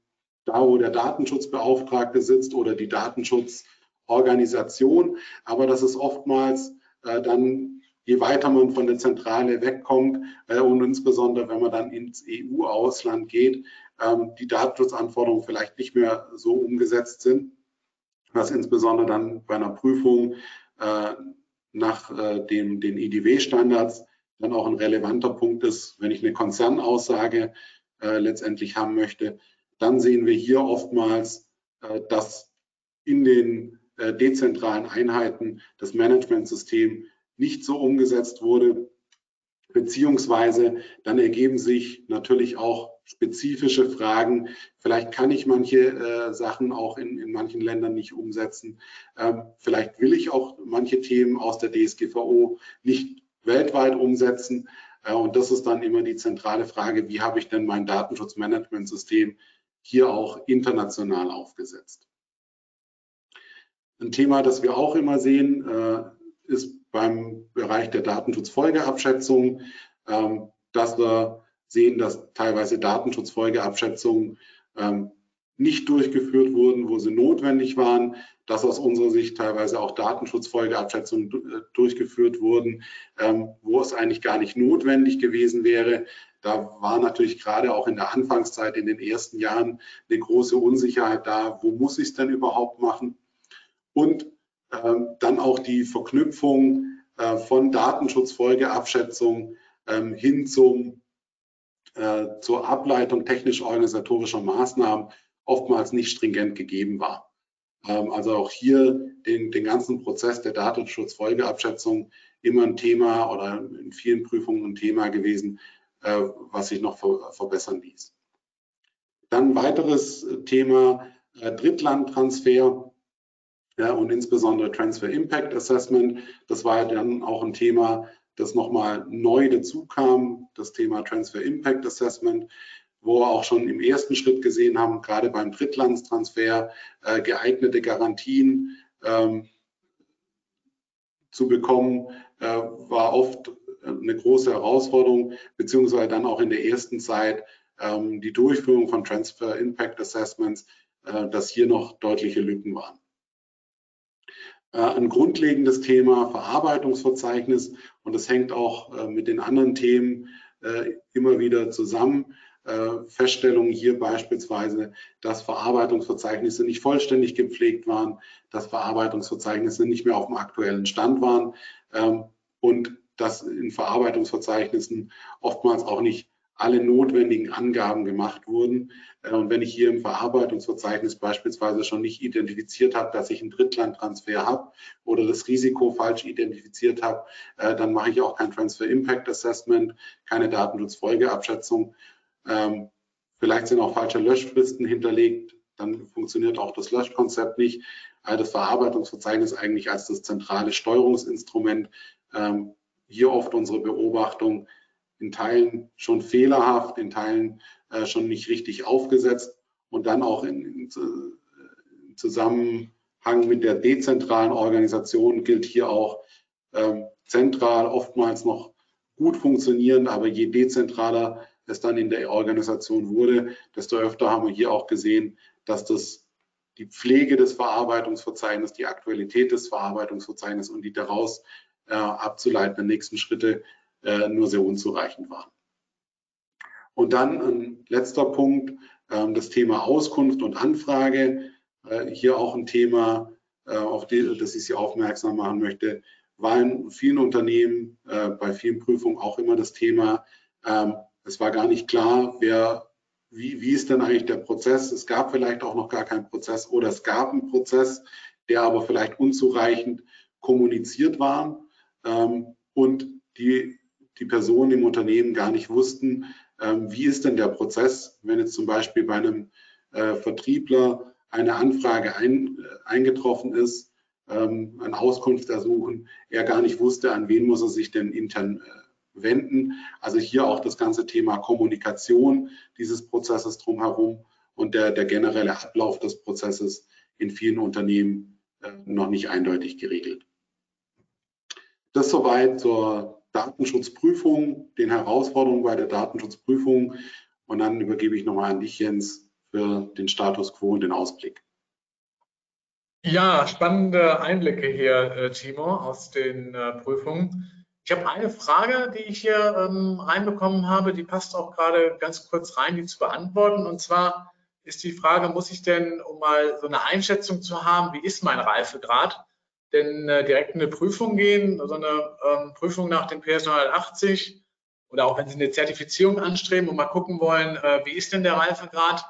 da, wo der Datenschutzbeauftragte sitzt oder die Datenschutzorganisation. Aber das ist oftmals äh, dann je weiter man von der Zentrale wegkommt äh, und insbesondere wenn man dann ins EU-Ausland geht, ähm, die Datenschutzanforderungen vielleicht nicht mehr so umgesetzt sind, was insbesondere dann bei einer Prüfung äh, nach äh, dem, den IDW-Standards dann auch ein relevanter Punkt ist, wenn ich eine Konzernaussage äh, letztendlich haben möchte, dann sehen wir hier oftmals, äh, dass in den äh, dezentralen Einheiten das Managementsystem nicht so umgesetzt wurde, beziehungsweise dann ergeben sich natürlich auch spezifische Fragen. Vielleicht kann ich manche äh, Sachen auch in, in manchen Ländern nicht umsetzen. Ähm, vielleicht will ich auch manche Themen aus der DSGVO nicht weltweit umsetzen. Äh, und das ist dann immer die zentrale Frage, wie habe ich denn mein Datenschutzmanagementsystem hier auch international aufgesetzt. Ein Thema, das wir auch immer sehen, äh, ist beim Bereich der Datenschutzfolgeabschätzung, ähm, dass wir sehen, dass teilweise Datenschutzfolgeabschätzungen ähm, nicht durchgeführt wurden, wo sie notwendig waren, dass aus unserer Sicht teilweise auch Datenschutzfolgeabschätzungen äh, durchgeführt wurden, ähm, wo es eigentlich gar nicht notwendig gewesen wäre. Da war natürlich gerade auch in der Anfangszeit, in den ersten Jahren, eine große Unsicherheit da, wo muss ich es denn überhaupt machen? Und ähm, dann auch die Verknüpfung äh, von Datenschutzfolgeabschätzung ähm, hin zum, äh, zur Ableitung technisch-organisatorischer Maßnahmen oftmals nicht stringent gegeben war. Ähm, also auch hier den, den ganzen Prozess der Datenschutzfolgeabschätzung immer ein Thema oder in vielen Prüfungen ein Thema gewesen, äh, was sich noch verbessern ließ. Dann weiteres Thema Drittlandtransfer ja, und insbesondere Transfer Impact Assessment. Das war dann auch ein Thema, das nochmal neu dazu kam, das Thema Transfer Impact Assessment, wo wir auch schon im ersten Schritt gesehen haben, gerade beim Drittlandstransfer äh, geeignete Garantien ähm, zu bekommen, äh, war oft eine große Herausforderung, beziehungsweise dann auch in der ersten Zeit ähm, die Durchführung von Transfer Impact Assessments, äh, dass hier noch deutliche Lücken waren. Äh, ein grundlegendes Thema Verarbeitungsverzeichnis und das hängt auch äh, mit den anderen Themen äh, immer wieder zusammen. Feststellungen hier beispielsweise, dass Verarbeitungsverzeichnisse nicht vollständig gepflegt waren, dass Verarbeitungsverzeichnisse nicht mehr auf dem aktuellen Stand waren ähm, und dass in Verarbeitungsverzeichnissen oftmals auch nicht alle notwendigen Angaben gemacht wurden. Äh, und wenn ich hier im Verarbeitungsverzeichnis beispielsweise schon nicht identifiziert habe, dass ich einen Drittlandtransfer habe oder das Risiko falsch identifiziert habe, äh, dann mache ich auch kein Transfer Impact Assessment, keine Datenschutzfolgeabschätzung. Ähm, vielleicht sind auch falsche Löschfristen hinterlegt, dann funktioniert auch das Löschkonzept nicht. Das Verarbeitungsverzeichnis eigentlich als das zentrale Steuerungsinstrument. Ähm, hier oft unsere Beobachtung, in Teilen schon fehlerhaft, in Teilen äh, schon nicht richtig aufgesetzt und dann auch in, in, in, Zusammenhang mit der dezentralen Organisation gilt hier auch ähm, zentral oftmals noch gut funktionierend, aber je dezentraler es dann in der Organisation wurde, desto öfter haben wir hier auch gesehen, dass das die Pflege des Verarbeitungsverzeichnisses, die Aktualität des Verarbeitungsverzeichnisses und die daraus äh, abzuleitenden nächsten Schritte äh, nur sehr unzureichend waren. Und dann ein letzter Punkt, ähm, das Thema Auskunft und Anfrage. Äh, hier auch ein Thema, äh, auf das ich Sie aufmerksam machen möchte, war in vielen Unternehmen, äh, bei vielen Prüfungen auch immer das Thema, ähm, es war gar nicht klar, wer, wie, wie ist denn eigentlich der Prozess? Es gab vielleicht auch noch gar keinen Prozess oder es gab einen Prozess, der aber vielleicht unzureichend kommuniziert war ähm, und die die Personen im Unternehmen gar nicht wussten, ähm, wie ist denn der Prozess, wenn jetzt zum Beispiel bei einem äh, Vertriebler eine Anfrage ein, äh, eingetroffen ist, ähm, Auskunft ersuchen, er gar nicht wusste, an wen muss er sich denn intern äh, wenden. Also hier auch das ganze Thema Kommunikation dieses Prozesses drumherum und der, der generelle Ablauf des Prozesses in vielen Unternehmen noch nicht eindeutig geregelt. Das soweit zur Datenschutzprüfung, den Herausforderungen bei der Datenschutzprüfung. Und dann übergebe ich nochmal an dich, Jens, für den Status quo und den Ausblick. Ja, spannende Einblicke hier, äh, Timo, aus den äh, Prüfungen. Ich habe eine Frage, die ich hier ähm, reinbekommen habe, die passt auch gerade ganz kurz rein, die zu beantworten. Und zwar ist die Frage, muss ich denn, um mal so eine Einschätzung zu haben, wie ist mein Reifegrad, denn äh, direkt in eine Prüfung gehen, also eine ähm, Prüfung nach dem PS 980 oder auch wenn Sie eine Zertifizierung anstreben und mal gucken wollen, äh, wie ist denn der Reifegrad,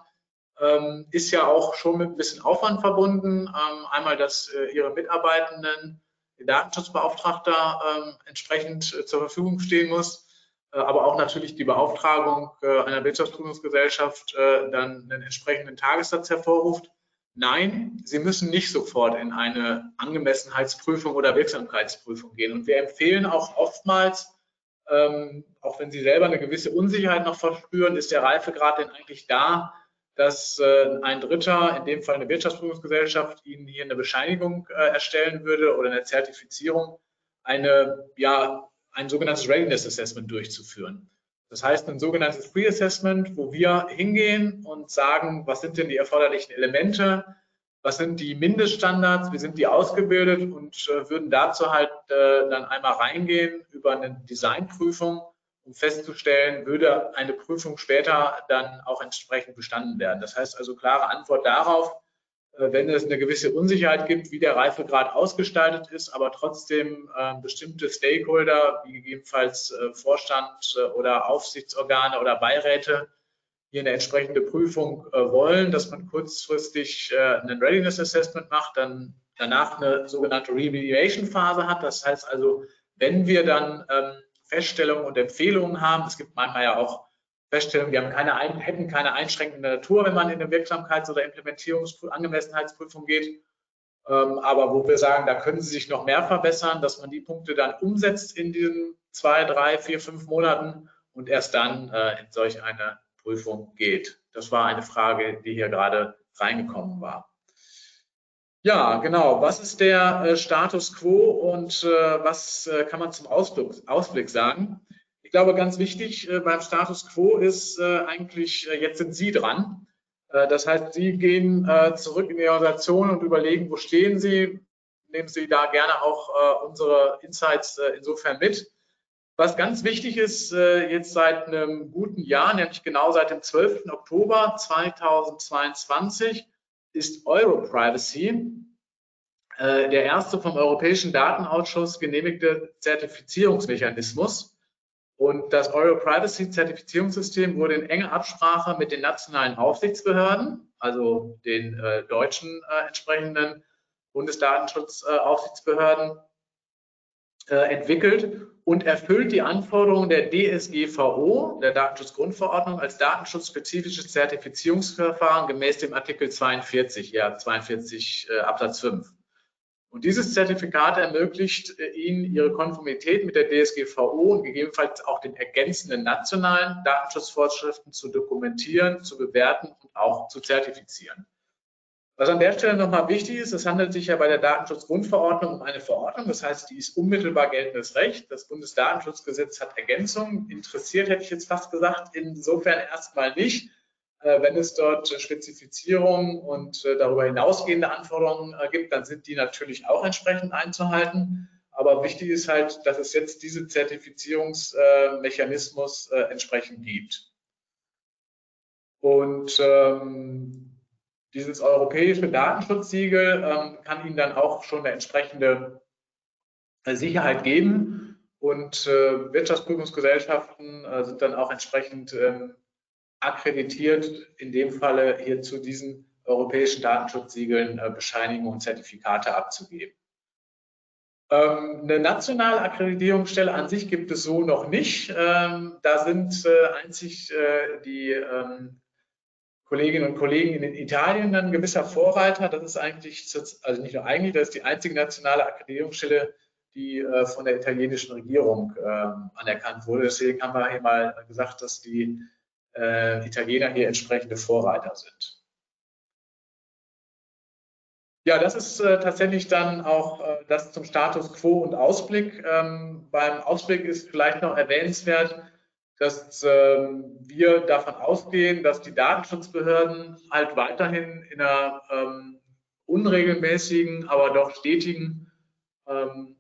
ähm, ist ja auch schon mit ein bisschen Aufwand verbunden. Ähm, einmal, dass äh, Ihre Mitarbeitenden, der Datenschutzbeauftragter ähm, entsprechend äh, zur Verfügung stehen muss, äh, aber auch natürlich die Beauftragung äh, einer Wirtschaftsprüfungsgesellschaft dann einen entsprechenden Tagessatz hervorruft. Nein, Sie müssen nicht sofort in eine Angemessenheitsprüfung oder Wirksamkeitsprüfung gehen. Und wir empfehlen auch oftmals, ähm, auch wenn Sie selber eine gewisse Unsicherheit noch verspüren, ist der Reifegrad denn eigentlich da, dass äh, ein Dritter, in dem Fall eine Wirtschaftsprüfungsgesellschaft, Ihnen hier eine Bescheinigung äh, erstellen würde oder eine Zertifizierung, eine, ja, ein sogenanntes Readiness Assessment durchzuführen. Das heißt, ein sogenanntes Pre-Assessment, wo wir hingehen und sagen, was sind denn die erforderlichen Elemente, was sind die Mindeststandards, wie sind die ausgebildet und äh, würden dazu halt äh, dann einmal reingehen über eine Designprüfung, um festzustellen, würde eine Prüfung später dann auch entsprechend bestanden werden. Das heißt also klare Antwort darauf, wenn es eine gewisse Unsicherheit gibt, wie der Reifegrad ausgestaltet ist, aber trotzdem äh, bestimmte Stakeholder, wie gegebenenfalls äh, Vorstand oder Aufsichtsorgane oder Beiräte, hier eine entsprechende Prüfung wollen, dass man kurzfristig einen Readiness Assessment macht, dann danach eine sogenannte Remediation Phase hat. Das heißt also, wenn wir dann ähm, Feststellungen und Empfehlungen haben, es gibt manchmal ja auch Feststellung, die haben keine, hätten keine einschränkende Natur, wenn man in eine Wirksamkeits- oder Implementierungsprüfung, Angemessenheitsprüfung geht. Ähm, aber wo wir sagen, da können Sie sich noch mehr verbessern, dass man die Punkte dann umsetzt in diesen zwei, drei, vier, fünf Monaten und erst dann äh, in solch eine Prüfung geht. Das war eine Frage, die hier gerade reingekommen war. Ja, genau. Was ist der äh, Status quo und äh, was äh, kann man zum Ausblick, Ausblick sagen? Ich glaube, ganz wichtig äh, beim Status quo ist äh, eigentlich, äh, jetzt sind Sie dran. das heißt, Sie gehen zurück in die Organisation und überlegen, wo stehen Sie. Nehmen Sie da gerne auch unsere Insights insofern mit. Was ganz wichtig ist, jetzt seit einem guten Jahr, nämlich genau seit dem 12. Oktober 2022, ist Europrivacy, der erste vom Europäischen Datenausschuss genehmigte Zertifizierungsmechanismus. Und das Euro-Privacy-Zertifizierungssystem wurde in enger Absprache mit den nationalen Aufsichtsbehörden, also den äh, deutschen äh, entsprechenden Bundesdatenschutzaufsichtsbehörden, äh, entwickelt und erfüllt die Anforderungen der DSGVO, der Datenschutzgrundverordnung, als datenschutzspezifisches Zertifizierungsverfahren gemäß dem Artikel 42, ja 42 äh, Absatz 5. Und dieses Zertifikat ermöglicht äh, Ihnen, Ihre Konformität mit der DSGVO und gegebenenfalls auch den ergänzenden nationalen Datenschutzvorschriften zu dokumentieren, zu bewerten und auch zu zertifizieren. Was an der Stelle nochmal wichtig ist, es handelt sich ja bei der Datenschutzgrundverordnung um eine Verordnung, das heißt, die ist unmittelbar geltendes Recht. Das Bundesdatenschutzgesetz hat Ergänzungen. Interessiert hätte ich jetzt fast gesagt, insofern erstmal nicht. Äh, wenn es dort Spezifizierungen und äh, darüber hinausgehende Anforderungen äh, gibt, dann sind die natürlich auch entsprechend einzuhalten. Aber wichtig ist halt, dass es jetzt diesen Zertifizierungsmechanismus entsprechend gibt. Und ähm, dieses europäische Datenschutzsiegel ähm, kann Ihnen dann auch schon eine entsprechende äh, Sicherheit geben und äh, Wirtschaftsprüfungsgesellschaften äh, sind dann auch entsprechend ähm, akkreditiert, in dem Falle hier zu diesen europäischen Datenschutzsiegeln äh, Bescheinigungen und Zertifikate abzugeben. Ähm, eine nationale Akkreditierungsstelle an sich gibt es so noch nicht. Ähm, da sind äh, einzig äh, die ähm, Kolleginnen und Kollegen in Italien ein gewisser Vorreiter. Das ist eigentlich, also nicht nur eigentlich, das ist die einzige nationale Akkreditierungsstelle, die von der italienischen Regierung anerkannt wurde. Deswegen haben wir hier mal gesagt, dass die äh, Italiener hier entsprechende Vorreiter sind. Ja, das ist äh, tatsächlich dann auch äh, das zum Status quo und Ausblick. Ähm, beim Ausblick ist vielleicht noch erwähnenswert, dass ähm, wir davon ausgehen, dass die Datenschutzbehörden halt weiterhin in einer ähm, unregelmäßigen, aber doch stetigen ähm,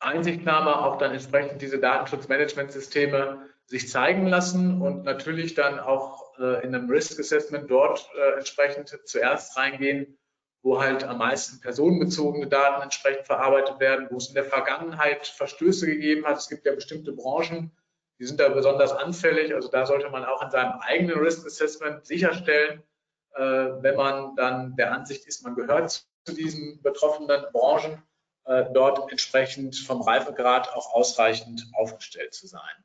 Einsichtnahme auch dann entsprechend diese Datenschutzmanagementsysteme sich zeigen lassen und natürlich dann auch äh, in einem Risk Assessment dort äh, entsprechend zuerst reingehen, wo halt am meisten personenbezogene Daten entsprechend verarbeitet werden, wo es in der Vergangenheit Verstöße gegeben hat. Es gibt ja bestimmte Branchen, die sind da besonders anfällig. Also da sollte man auch in seinem eigenen Risk Assessment sicherstellen, äh, wenn man dann der Ansicht ist, man gehört zu diesen betroffenen Branchen, äh, dort entsprechend vom Reifegrad auch ausreichend aufgestellt zu sein.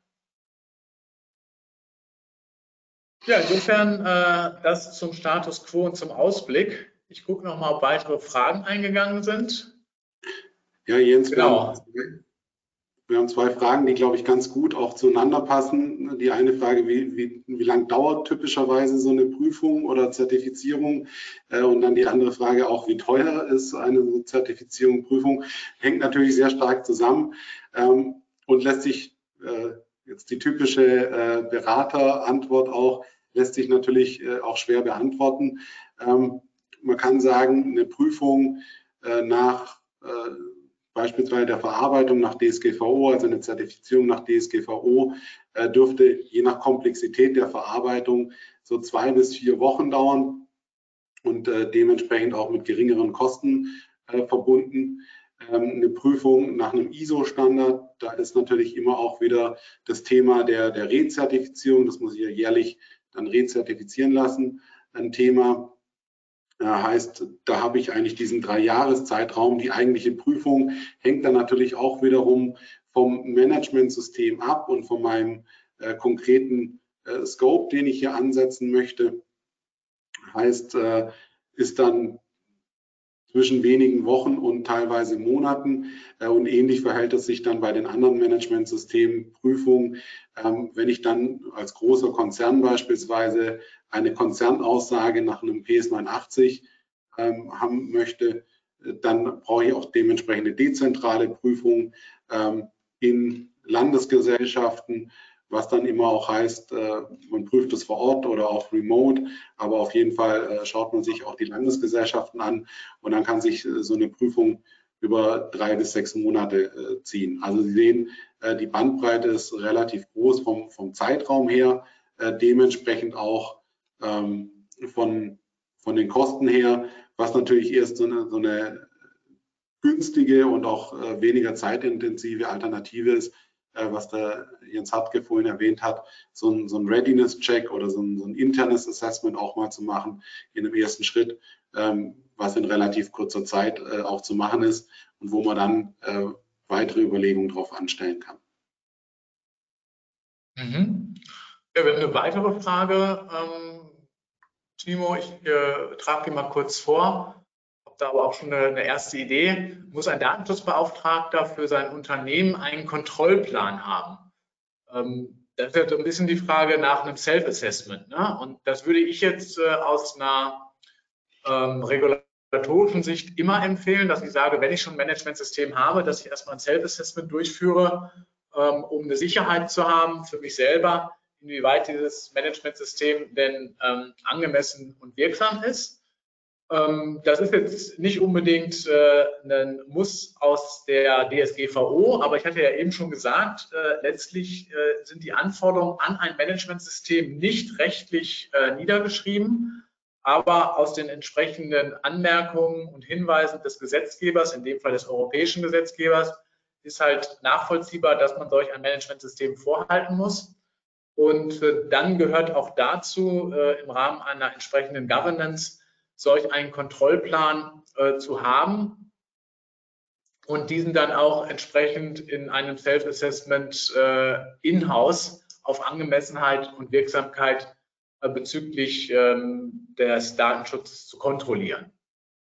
Ja, insofern äh, das zum Status quo und zum Ausblick. Ich gucke nochmal, ob weitere Fragen eingegangen sind. Ja, Jens, genau. Wir haben zwei Fragen, die, glaube ich, ganz gut auch zueinander passen. Die eine Frage, wie, wie, wie lang dauert typischerweise so eine Prüfung oder Zertifizierung? Äh, und dann die andere Frage auch, wie teuer ist eine Zertifizierung, Prüfung? Hängt natürlich sehr stark zusammen ähm, und lässt sich, äh, jetzt die typische äh, Beraterantwort auch, lässt sich natürlich auch schwer beantworten. Ähm, man kann sagen, eine Prüfung nach beispielsweise der Verarbeitung nach DSGVO, also eine Zertifizierung nach DSGVO, äh, dürfte je nach Komplexität der Verarbeitung so zwei bis vier Wochen dauern und äh, dementsprechend auch mit geringeren Kosten äh, verbunden. Ähm, eine Prüfung nach einem ISO-Standard, da ist natürlich immer auch wieder das Thema der, der Rezertifizierung, das muss ich ja jährlich dann rezertifizieren lassen, ein Thema. Heißt, da habe ich eigentlich diesen drei Jahreszeitraum. Die eigentliche Prüfung hängt dann natürlich auch wiederum vom Managementsystem ab und von meinem äh, konkreten äh, Scope, den ich hier ansetzen möchte. Heißt, äh, ist dann zwischen wenigen Wochen und teilweise Monaten. Äh, und ähnlich verhält es sich dann bei den anderen Managementsystemen, Prüfungen. Ähm, wenn ich dann als großer Konzern beispielsweise eine Konzernaussage nach einem PS89 ähm, haben möchte, äh, dann brauche ich auch dementsprechende dezentrale Prüfungen ähm, in Landesgesellschaften, was dann immer auch heißt, äh, man prüft es vor Ort oder auch remote, aber auf jeden Fall äh, schaut man sich auch die Landesgesellschaften an und dann kann sich äh, so eine Prüfung über drei bis sechs Monate ziehen. Also Sie sehen, die Bandbreite ist relativ groß vom, vom Zeitraum her, dementsprechend auch ähm, von, von den Kosten her, was natürlich erst so eine, so eine günstige und auch weniger zeitintensive Alternative ist, was der Jens Hartke vorhin erwähnt hat, so ein, so ein Readiness-Check oder so ein, so ein, internes Assessment auch mal zu machen in einem ersten Schritt, ähm, was in relativ kurzer Zeit äh, auch zu machen ist und wo man dann äh, weitere Überlegungen drauf anstellen kann. Mhm. Ja, wir haben eine weitere Frage. Ähm, Timo, ich äh, trage die mal kurz vor da aber auch schon eine, eine, erste Idee. Muss ein Datenschutzbeauftragter für sein Unternehmen einen Kontrollplan haben? Ähm, das ist ja so ein bisschen die Frage nach einem Self-Assessment. Ne? Und das würde ich jetzt äh, aus einer ähm, regulatorischen Sicht immer empfehlen, dass ich sage, wenn ich schon ein Managementsystem habe, dass ich erstmal ein Self-Assessment durchführe, ähm, um eine Sicherheit zu haben für mich selber, inwieweit dieses Managementsystem denn ähm, angemessen und wirksam ist. Ähm, das ist jetzt nicht unbedingt äh, ein Muss aus der DSGVO, aber ich hatte ja eben schon gesagt, äh, letztlich äh, sind die Anforderungen an ein Managementsystem nicht rechtlich niedergeschrieben, aber aus den entsprechenden Anmerkungen und Hinweisen des Gesetzgebers, in dem Fall des europäischen Gesetzgebers, ist halt nachvollziehbar, dass man solch ein Managementsystem vorhalten muss. Und dann gehört auch dazu im Rahmen einer entsprechenden Governance solch einen Kontrollplan äh, zu haben und diesen dann auch entsprechend in einem Self-Assessment äh, in-house auf Angemessenheit und Wirksamkeit äh, bezüglich ähm, des Datenschutzes zu kontrollieren.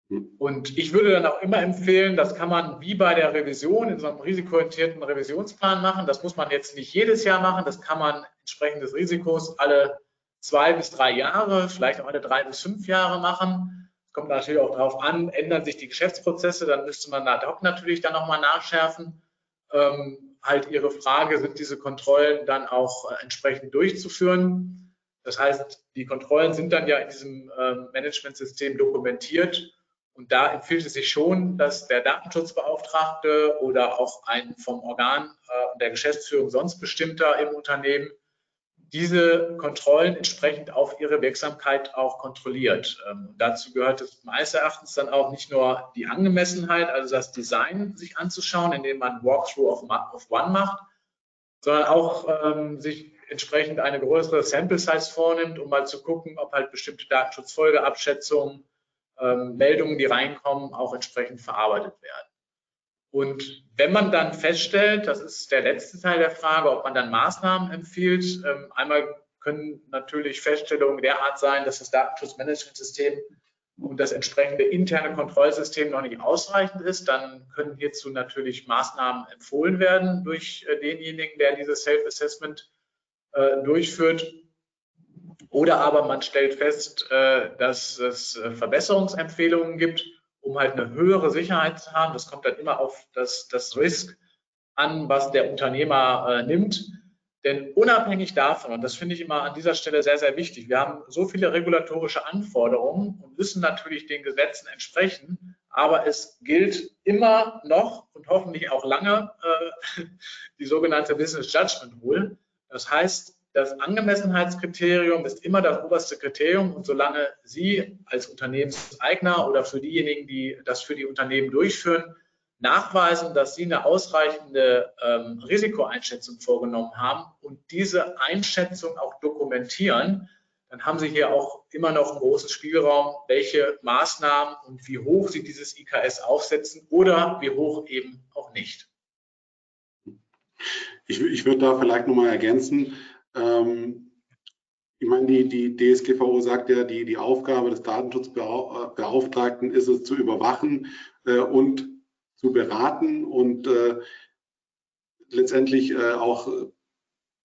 Hm. Und ich würde dann auch immer empfehlen, das kann man wie bei der Revision in so einem risikoorientierten Revisionsplan machen. Das muss man jetzt nicht jedes Jahr machen. Das kann man entsprechend des Risikos alle zwei bis drei Jahre, vielleicht auch alle drei bis fünf Jahre machen. Kommt natürlich auch darauf an, ändern sich die Geschäftsprozesse, dann müsste man ad hoc natürlich dann nochmal nachschärfen. Ähm, halt Ihre Frage, sind diese Kontrollen dann auch äh, entsprechend durchzuführen? Das heißt, die Kontrollen sind dann ja in diesem ähm, Managementsystem dokumentiert und da empfiehlt es sich schon, dass der Datenschutzbeauftragte oder auch ein vom Organ äh, der Geschäftsführung sonst bestimmter im Unternehmen diese Kontrollen entsprechend auf ihre Wirksamkeit auch kontrolliert. Ähm, dazu gehört es meines Erachtens dann auch nicht nur die Angemessenheit, also das Design sich anzuschauen, indem man Walkthrough of, of One macht, sondern auch ähm, sich entsprechend eine größere Sample Size vornimmt, um mal zu gucken, ob halt bestimmte Datenschutzfolgeabschätzungen, ähm, Meldungen, die reinkommen, auch entsprechend verarbeitet werden. Und wenn man dann feststellt, das ist der letzte Teil der Frage, ob man dann Maßnahmen empfiehlt, ähm, einmal können natürlich Feststellungen derart sein, dass das Datenschutzmanagementsystem und das entsprechende interne Kontrollsystem noch nicht ausreichend ist, dann können hierzu natürlich Maßnahmen empfohlen werden durch äh, denjenigen, der dieses Self-Assessment äh, durchführt. Oder aber man stellt fest, äh, dass es äh, Verbesserungsempfehlungen gibt um halt eine höhere Sicherheit zu haben. Das kommt dann immer auf das, das Risk an, was der Unternehmer äh, nimmt. Denn unabhängig davon, und das finde ich immer an dieser Stelle sehr, sehr wichtig, wir haben so viele regulatorische Anforderungen und müssen natürlich den Gesetzen entsprechen, aber es gilt immer noch und hoffentlich auch lange äh, <laughs> die sogenannte Business Judgment Rule. Das heißt, das Angemessenheitskriterium ist immer das oberste Kriterium und solange Sie als Unternehmenseigner oder für diejenigen, die das für die Unternehmen durchführen, nachweisen, dass Sie eine ausreichende ähm, Risikoeinschätzung vorgenommen haben und diese Einschätzung auch dokumentieren, dann haben Sie hier auch immer noch einen großen Spielraum, welche Maßnahmen und wie hoch Sie dieses IKS aufsetzen oder wie hoch eben auch nicht. Ich, ich würde da vielleicht nochmal ergänzen, ähm, ich meine, die, die DSGVO sagt ja, die, die Aufgabe des Datenschutzbeauftragten ist es zu überwachen äh, und zu beraten und äh, letztendlich äh, auch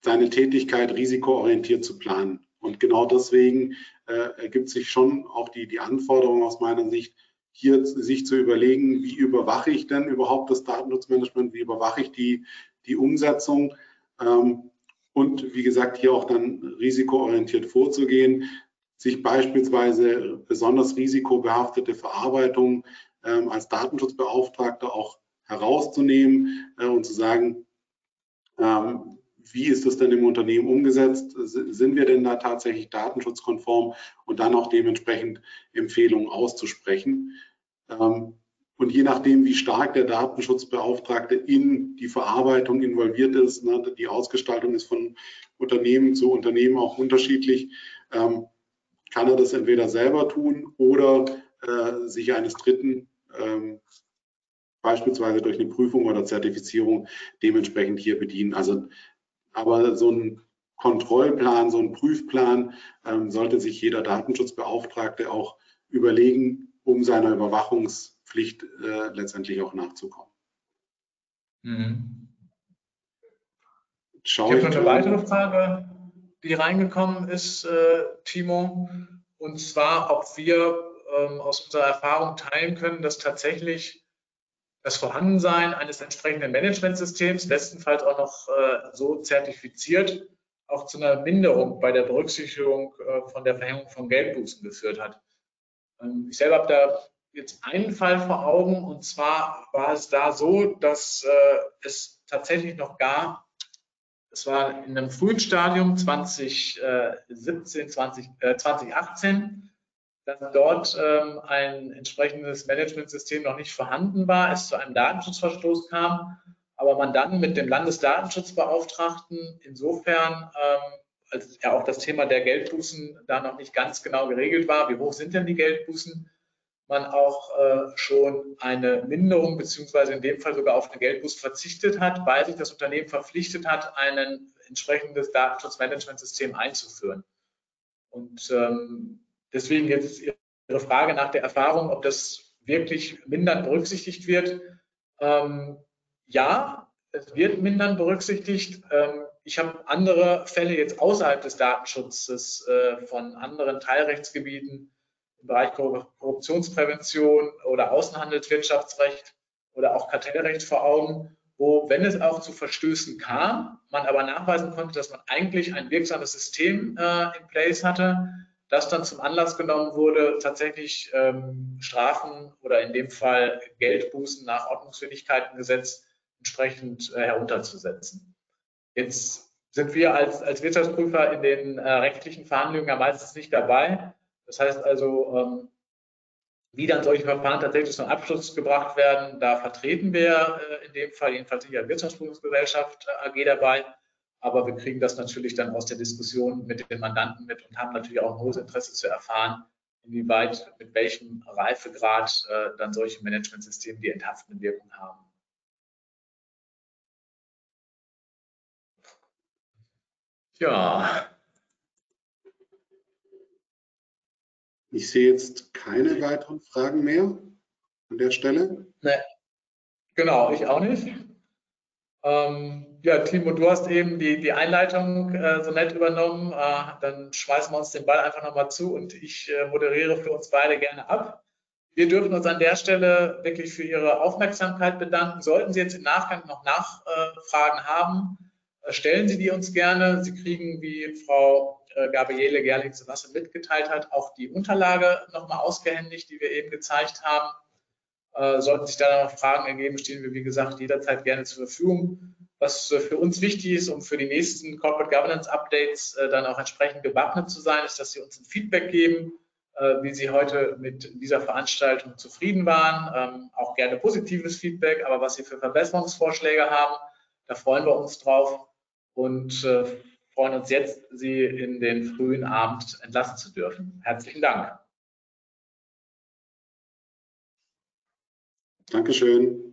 seine Tätigkeit risikoorientiert zu planen. Und genau deswegen äh, ergibt sich schon auch die, die Anforderung aus meiner Sicht, hier sich zu überlegen, wie überwache ich denn überhaupt das Datenschutzmanagement, wie überwache ich die, die Umsetzung. Ähm, und wie gesagt, hier auch dann risikoorientiert vorzugehen, sich beispielsweise besonders risikobehaftete Verarbeitung ähm, als Datenschutzbeauftragter auch herauszunehmen äh, und zu sagen, ähm, wie ist das denn im Unternehmen umgesetzt? Sind wir denn da tatsächlich datenschutzkonform und dann auch dementsprechend Empfehlungen auszusprechen? Ähm, und je nachdem, wie stark der Datenschutzbeauftragte in die Verarbeitung involviert ist, ne, die Ausgestaltung ist von Unternehmen zu Unternehmen auch unterschiedlich, ähm, kann er das entweder selber tun oder äh, sich eines Dritten, ähm, beispielsweise durch eine Prüfung oder Zertifizierung, dementsprechend hier bedienen. Also, aber so ein Kontrollplan, so ein Prüfplan ähm, sollte sich jeder Datenschutzbeauftragte auch überlegen, um seiner Überwachungspflicht äh, letztendlich auch nachzukommen. Mhm. ich habe noch eine weitere Frage, die reingekommen ist, äh, Timo, und zwar, ob wir ähm, aus unserer Erfahrung teilen können, dass tatsächlich das Vorhandensein eines entsprechenden Managementsystems, bestenfalls auch noch äh, so zertifiziert, auch zu einer Minderung bei der Berücksichtigung äh, von der Verhängung von Geldbußen geführt hat. Ähm, ich selber habe da jetzt einen Fall vor Augen. Und zwar war es da so, dass äh, es tatsächlich noch gar, es war in einem frühen Stadium 2017, 20, äh, 2018, dass dort ähm, ein entsprechendes Managementsystem noch nicht vorhanden war, es zu einem Datenschutzverstoß kam, aber man dann mit dem Landesdatenschutzbeauftragten insofern ähm, als ja auch das Thema der Geldbußen da noch nicht ganz genau geregelt war, wie hoch sind denn die Geldbußen, man auch äh, schon eine Minderung beziehungsweise in dem Fall sogar auf eine Geldbuße verzichtet hat, weil sich das Unternehmen verpflichtet hat, ein entsprechendes Datenschutzmanagementsystem einzuführen. Und ähm, deswegen jetzt Ihre Frage nach der Erfahrung, ob das wirklich mindern berücksichtigt wird. Ähm, ja, es wird mindern berücksichtigt. Ähm, ich habe andere Fälle jetzt außerhalb des Datenschutzes äh, von anderen Teilrechtsgebieten im Bereich Korruptionsprävention oder Außenhandelswirtschaftsrecht oder auch Kartellrecht vor Augen, wo, wenn es auch zu Verstößen kam, man aber nachweisen konnte, dass man eigentlich ein wirksames System äh, in place hatte, das dann zum Anlass genommen wurde, tatsächlich ähm, Strafen oder in dem Fall Geldbußen nach Ordnungswidrigkeitengesetz entsprechend äh, herunterzusetzen. Jetzt sind wir als, als Wirtschaftsprüfer in den äh, rechtlichen Verhandlungen ja meistens nicht dabei. Das heißt also, ähm, wie dann solche Verfahren tatsächlich zum Abschluss gebracht werden, da vertreten wir äh, in dem Fall jedenfalls die Wirtschaftsprüfungsgesellschaft äh, AG dabei. Aber wir kriegen das natürlich dann aus der Diskussion mit den Mandanten mit und haben natürlich auch ein hohes Interesse zu erfahren, inwieweit, mit welchem Reifegrad äh, dann solche Managementsysteme die enthaftende Wirkung haben. Ja. Ich sehe jetzt keine weiteren Fragen mehr an der Stelle. Nee. Genau, ich auch nicht. Ähm, ja, Timo, du hast eben die, die Einleitung äh, so nett übernommen. Äh, dann schmeißen wir uns den Ball einfach nochmal zu und ich äh, moderiere für uns beide gerne ab. Wir dürfen uns an der Stelle wirklich für Ihre Aufmerksamkeit bedanken. Sollten Sie jetzt im Nachgang noch Nachfragen haben, stellen Sie die uns gerne. Sie kriegen, wie Frau äh, Gabriele Gerling-Senasse mitgeteilt hat, auch die Unterlage nochmal ausgehändigt, die wir eben gezeigt haben. Äh, sollten sich da noch Fragen ergeben, stehen wir, wie gesagt, jederzeit gerne zur Verfügung. Was äh, für uns wichtig ist, um für die nächsten Corporate Governance Updates dann auch entsprechend gewappnet zu sein, ist, dass Sie uns ein Feedback geben, wie Sie heute mit dieser Veranstaltung zufrieden waren. Ähm, auch gerne positives Feedback, aber was Sie für Verbesserungsvorschläge haben, da freuen wir uns drauf und freuen uns jetzt, Sie in den frühen Abend entlassen zu dürfen. Herzlichen Dank. Dankeschön.